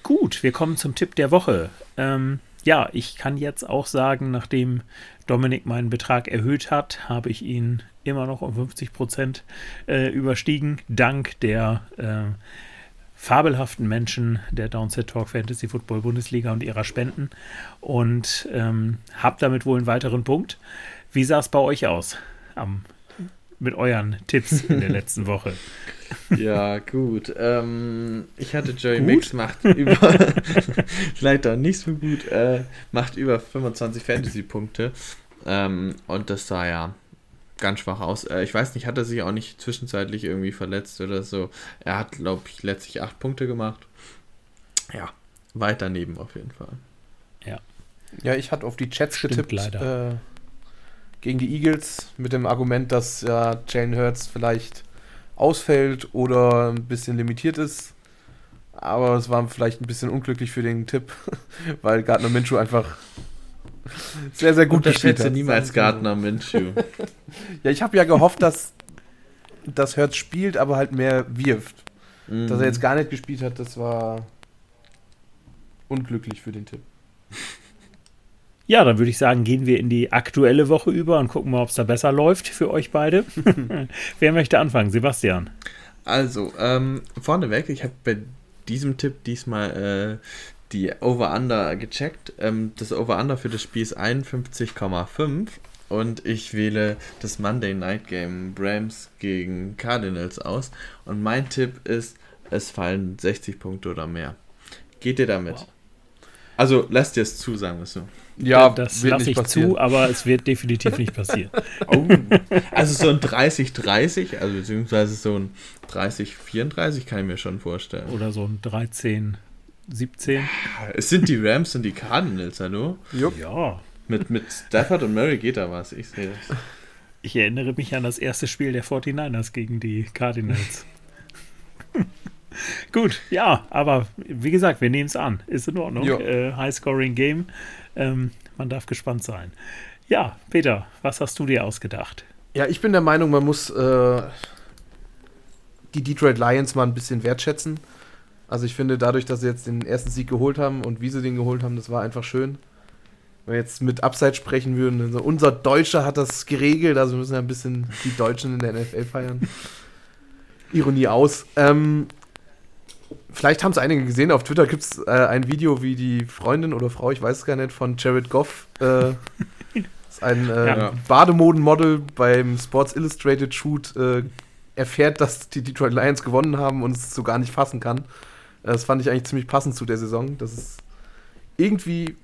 Gut, wir kommen zum Tipp der Woche. Ähm, ja, ich kann jetzt auch sagen, nachdem Dominik meinen Betrag erhöht hat, habe ich ihn immer noch um 50 Prozent äh, überstiegen, dank der äh, fabelhaften Menschen der Downset Talk Fantasy Football Bundesliga und ihrer Spenden und ähm, habe damit wohl einen weiteren Punkt. Wie sah es bei euch aus am, mit euren Tipps in der *laughs* letzten Woche? Ja, gut. Ähm, ich hatte Joey Gut? Mix macht über *laughs* leider nicht so gut, äh, macht über 25 Fantasy-Punkte. Ähm, und das sah ja ganz schwach aus. Äh, ich weiß nicht, hat er sich auch nicht zwischenzeitlich irgendwie verletzt oder so. Er hat, glaube ich, letztlich 8 Punkte gemacht. Ja, weit daneben auf jeden Fall. Ja, ich hatte auf die Chats Stimmt getippt leider. Äh, gegen die Eagles mit dem Argument, dass ja Jalen Hurts vielleicht ausfällt oder ein bisschen limitiert ist. Aber es war vielleicht ein bisschen unglücklich für den Tipp, *laughs* weil Gardner Minshew einfach sehr, sehr gut gespielt Unterschätze hat. niemals Gardner Minshew. *laughs* Ja, ich habe ja gehofft, dass, dass Hurts spielt, aber halt mehr wirft. Dass er jetzt gar nicht gespielt hat, das war unglücklich für den Tipp. Ja, dann würde ich sagen, gehen wir in die aktuelle Woche über und gucken mal, ob es da besser läuft für euch beide. *laughs* *laughs* Wer möchte anfangen? Sebastian. Also, ähm, vorneweg, ich habe bei diesem Tipp diesmal äh, die Over-Under gecheckt. Ähm, das Over-Under für das Spiel ist 51,5 und ich wähle das Monday Night Game Rams gegen Cardinals aus. Und mein Tipp ist, es fallen 60 Punkte oder mehr. Geht ihr damit? Wow. Also lass dir es zu, sagen wir so. Ja, das lasse ich passieren. zu, aber es wird definitiv nicht passieren. *laughs* Oh. Also so ein 30-30, also beziehungsweise so ein 30-34 kann ich mir schon vorstellen. Oder so ein 13. 17. Es sind die Rams und die Cardinals, hallo? Jupp. Ja. Mit, mit Stafford und Murray geht da was, ich sehe das. Ich erinnere mich an das erste Spiel der 49ers gegen die Cardinals. *laughs* Gut, ja, aber wie gesagt, wir nehmen es an. Ist in Ordnung. Äh, High-Scoring-Game. Ähm, man darf gespannt sein. Ja, Peter, was hast du dir ausgedacht? Ja, ich bin der Meinung, man muss äh, die Detroit Lions mal ein bisschen wertschätzen. Also ich finde, dadurch, dass sie jetzt den ersten Sieg geholt haben und wie sie den geholt haben, das war einfach schön. Wenn wir jetzt mit Upside sprechen würden, also unser Deutscher hat das geregelt, also wir müssen ja ein bisschen die Deutschen in der NFL feiern. *laughs* Ironie aus. Ähm, vielleicht haben es einige gesehen, auf Twitter gibt es äh, ein Video, wie die Freundin oder Frau, ich weiß es gar nicht, von Jared Goff, äh, *laughs* ist ein äh, ja. Bademodenmodel beim Sports Illustrated Shoot, äh, erfährt, dass die Detroit Lions gewonnen haben und es so gar nicht fassen kann. Das fand ich eigentlich ziemlich passend zu der Saison. Das ist irgendwie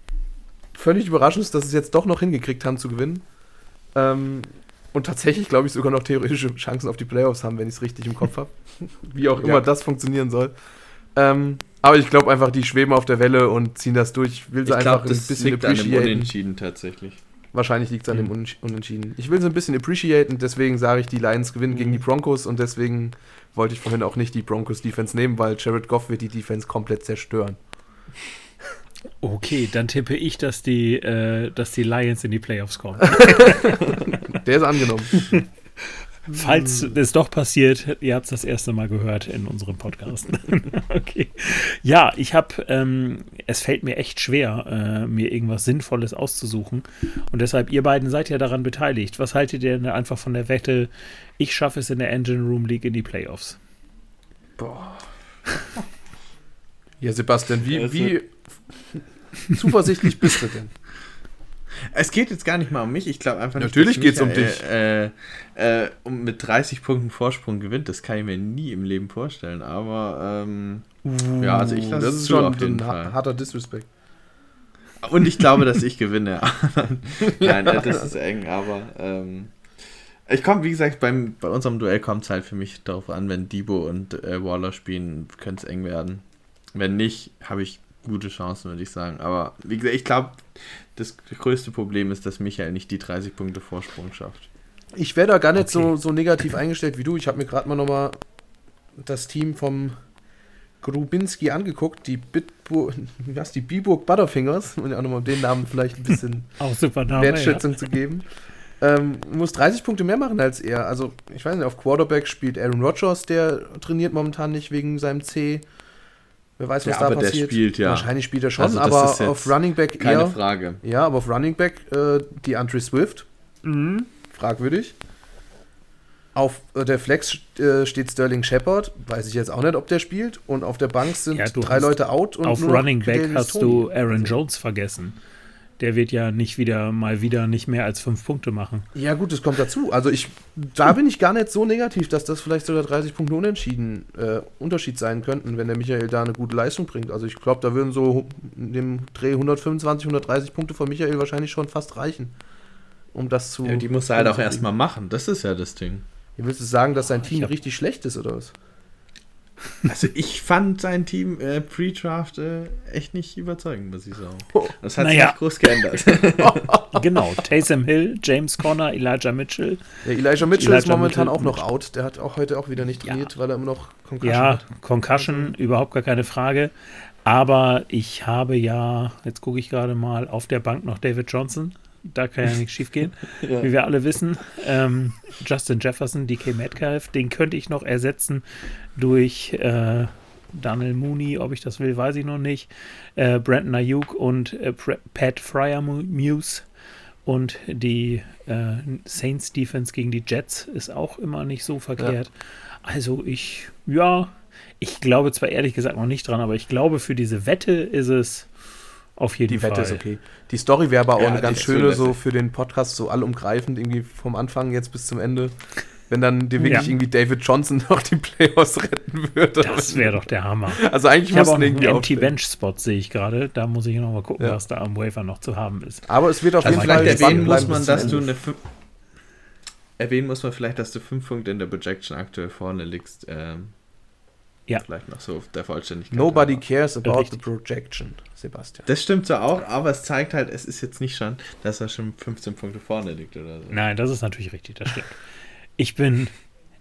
völlig überraschend ist, dass sie es jetzt doch noch hingekriegt haben zu gewinnen. Ähm, und tatsächlich, glaube ich, sogar noch theoretische Chancen auf die Playoffs haben, wenn ich es richtig im Kopf habe. *laughs* Wie auch immer ja. das funktionieren soll. Ähm, aber ich glaube einfach, die schweben auf der Welle und ziehen das durch. Ich will sie ich einfach glaub, ein bisschen appreciaten. Unentschieden tatsächlich. Wahrscheinlich liegt es an mhm. dem Unentschieden. Ich will sie ein bisschen appreciaten, deswegen sage ich, die Lions gewinnen mhm. gegen die Broncos und deswegen wollte ich vorhin auch nicht die Broncos Defense nehmen, weil Jared Goff wird die Defense komplett zerstören. Okay, dann tippe ich, dass die, äh, dass die Lions in die Playoffs kommen. *laughs* Der ist angenommen. *laughs* Falls es doch passiert, ihr habt es das erste Mal gehört in unserem Podcast. *laughs* okay. Ja, ich habe, ähm, es fällt mir echt schwer, äh, mir irgendwas Sinnvolles auszusuchen. Und deshalb, ihr beiden seid ja daran beteiligt. Was haltet ihr denn einfach von der Wette, ich schaffe es in der Engine Room League in die Playoffs? Boah. ja, Sebastian, wie, also, wie *laughs* zuversichtlich bist du denn? Es geht jetzt gar nicht mal um mich. Ich glaube einfach nicht, Natürlich geht es um dich. Äh, äh, um mit 30 Punkten Vorsprung gewinnt. Das kann ich mir nie im Leben vorstellen. Aber ähm, uh, ja, also ich lasse Das ist schon ein harter Disrespect. Und ich glaube, dass ich gewinne. *laughs* *laughs* Nein, das ist eng, aber ähm, ich komme, wie gesagt, beim, bei unserem Duell kommt es halt für mich darauf an, wenn Debo und äh, Waller spielen, könnte es eng werden. Wenn nicht, habe ich gute Chancen, würde ich sagen. Aber wie gesagt, ich glaube, das größte Problem ist, dass Michael nicht die 30 Punkte Vorsprung schafft. Ich wäre da gar nicht okay. so, so negativ eingestellt wie du. Ich habe mir gerade mal nochmal das Team vom Grubinski angeguckt, die Bitburg, *laughs* was, die Biburg Butterfingers, um ja nochmal den Namen vielleicht ein bisschen *laughs* Name, Wertschätzung ja. zu geben. Ähm, muss 30 Punkte mehr machen als er. Also, ich weiß nicht, auf Quarterback spielt Aaron Rodgers, der trainiert momentan nicht wegen seinem C. Wer weiß, was ja, da aber passiert. Der spielt, ja. Wahrscheinlich spielt er schon, also aber auf Running Back keine eher. Frage. Ja, aber auf Running Back äh, die Andre Swift. Mhm. Fragwürdig. Auf äh, der Flex äh, steht Sterling Shepard. Weiß ich jetzt auch nicht, ob der spielt. Und auf der Bank sind ja, drei Leute out. Und auf Running Back hast du Aaron Jones vergessen der wird ja nicht wieder mal wieder nicht mehr als fünf Punkte machen. Ja, gut, das kommt dazu. Also ich, da bin ich gar nicht so negativ, dass das vielleicht sogar 30 Punkte unentschieden äh, Unterschied sein könnten, wenn der Michael da eine gute Leistung bringt. Also ich glaube, da würden so in dem Dreh 125, 130 Punkte von Michael wahrscheinlich schon fast reichen, um das zu. Ja, die muss er halt auch erstmal machen. Das ist ja das Ding. Ihr willst du sagen, dass sein Team richtig schlecht ist oder was? *laughs* Also ich fand sein Team äh, Pre-Draft äh, echt nicht überzeugend, muss ich sagen. Oh. Das hat naja. sich groß geändert. *laughs* genau, Taysom Hill, James Conner, Elijah Mitchell. Ja, Elijah Mitchell Elijah ist momentan Mitchell. auch noch out. Der hat auch heute auch wieder nicht trainiert, ja. weil er immer noch Concussion ja, hat. Ja, Concussion, also. überhaupt gar keine Frage. Aber ich habe ja, jetzt gucke ich gerade mal, auf der Bank noch David Johnson da kann ja nichts schief gehen, *laughs* ja. wie wir alle wissen. Ähm, Justin Jefferson, DK Metcalf, den könnte ich noch ersetzen durch äh, Daniel Mooney, ob ich das will, weiß ich noch nicht. Äh, Brandon Ayuk und äh, Pat Fryer Muse. Und die äh, Saints Defense gegen die Jets ist auch immer nicht so verkehrt. Ja. Also ich, ja, ich glaube zwar ehrlich gesagt noch nicht dran, aber ich glaube für diese Wette ist es auf jeden die Fall. Die Wette ist okay. Die Story wäre aber auch ja, eine ganz schöne, so für den Podcast, so allumgreifend, irgendwie vom Anfang jetzt bis zum Ende. wenn dann dir wirklich Ja. irgendwie David Johnson *laughs* noch die Playoffs retten würde. Das wäre doch der Hammer. Also eigentlich auch mussten noch einen irgendwie Empty. Bench Spot, sehe ich gerade. Da muss ich noch mal gucken, Ja. was da am Wafer noch zu haben ist. Aber es wird auf Also jeden Fall erwähnen muss man, dass du eine erwähnen muss man vielleicht, dass du fünf Punkte in der Projection aktuell vorne liegst. Ähm, Ja. Vielleicht noch so der Vollständigkeit. Nobody halber. cares about Richtig. the projection, Sebastian. Das stimmt so auch, aber es zeigt halt, es ist jetzt nicht schon, dass er schon 15 Punkte vorne liegt oder so. Nein, das ist natürlich richtig, das stimmt. Ich bin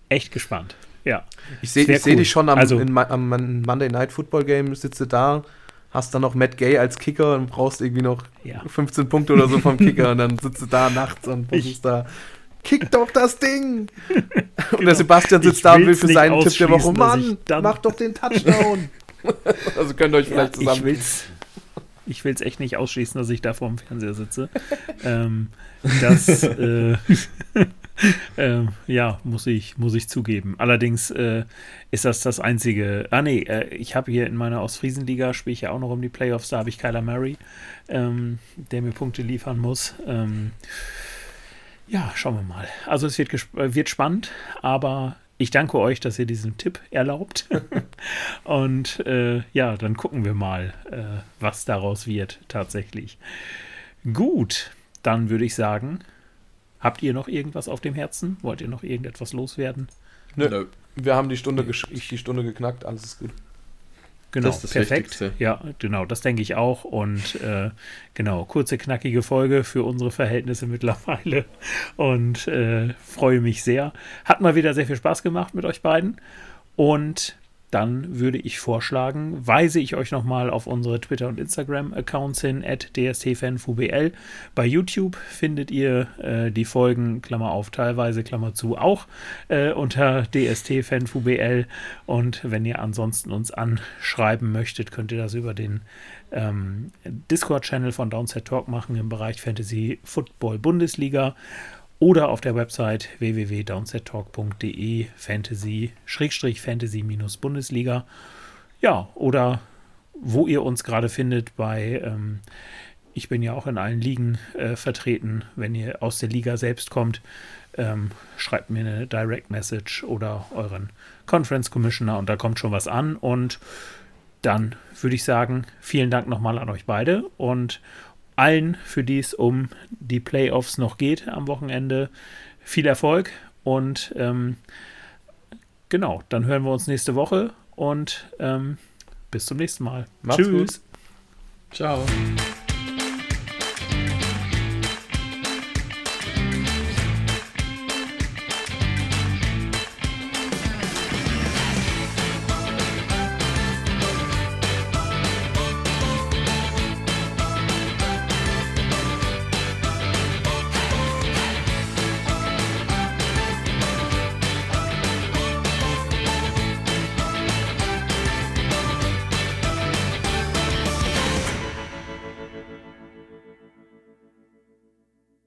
echt gespannt. Ja. Ich sehe ich seh cool. dich schon am, Also- in, am Mon- Monday Night Football Game, sitze da, hast dann noch Matt Gay als Kicker und brauchst irgendwie noch Ja. 15 Punkte oder so vom Kicker *laughs* und dann sitzt du da nachts und versuchst da, kick doch das Ding! *laughs* Und der Sebastian Ich sitzt da und will für seinen Tipp der Woche, ich Mann, mach doch den Touchdown! *laughs* also könnt ihr euch vielleicht ich zusammen... will's, ich will's echt nicht ausschließen, dass ich da vor dem Fernseher sitze. ähm, das, äh, *laughs* ähm, ja, muss ich, muss ich zugeben. Allerdings äh, ist das das einzige. Ah, nee, äh, ich habe hier in meiner Ostfriesenliga, spiele ich ja auch noch um die Playoffs, da habe ich Kyler Murray, ähm, der mir Punkte liefern muss. Ähm, ja, schauen wir mal. Also es wird, wird spannend, aber ich danke euch, dass ihr diesen Tipp erlaubt. *laughs* Und äh, ja, dann gucken wir mal, äh, was daraus wird tatsächlich. Gut, dann würde ich sagen, habt ihr noch irgendwas auf dem Herzen? Wollt ihr noch irgendetwas loswerden? Nö, Nö. wir haben die Stunde, gesch- die Stunde geknackt, alles ist gut. Genau, Das ist das perfekt. Wichtigste. Ja, genau, das denke ich auch. Und äh, genau, kurze, knackige Folge für unsere Verhältnisse mittlerweile. Und äh, freue mich sehr. Hat mal wieder sehr viel Spaß gemacht mit euch beiden. Und dann würde ich vorschlagen, weise ich euch nochmal auf unsere Twitter- und Instagram-Accounts hin, at dstfanfubl. Bei YouTube findet ihr äh, die Folgen, Klammer auf, teilweise, Klammer zu, auch äh, unter dstfanfubl. Und wenn ihr ansonsten uns anschreiben möchtet, könnt ihr das über den ähm, Discord-Channel von Downset Talk machen im Bereich Fantasy Football Bundesliga oder auf der Website www.downsettalk.de Fantasy Fantasy-Bundesliga. Ja, oder wo ihr uns gerade findet bei ähm, ich bin ja auch in allen Ligen äh, vertreten. Wenn ihr aus der Liga selbst kommt, ähm, schreibt mir eine Direct Message oder euren Conference Commissioner und da kommt schon was an. Und dann würde ich sagen, vielen Dank nochmal an euch beide und allen, für die es um die Playoffs noch geht am Wochenende, viel Erfolg und ähm, genau, dann hören wir uns nächste Woche und ähm, bis zum nächsten Mal. Macht's Tschüss. gut. Ciao.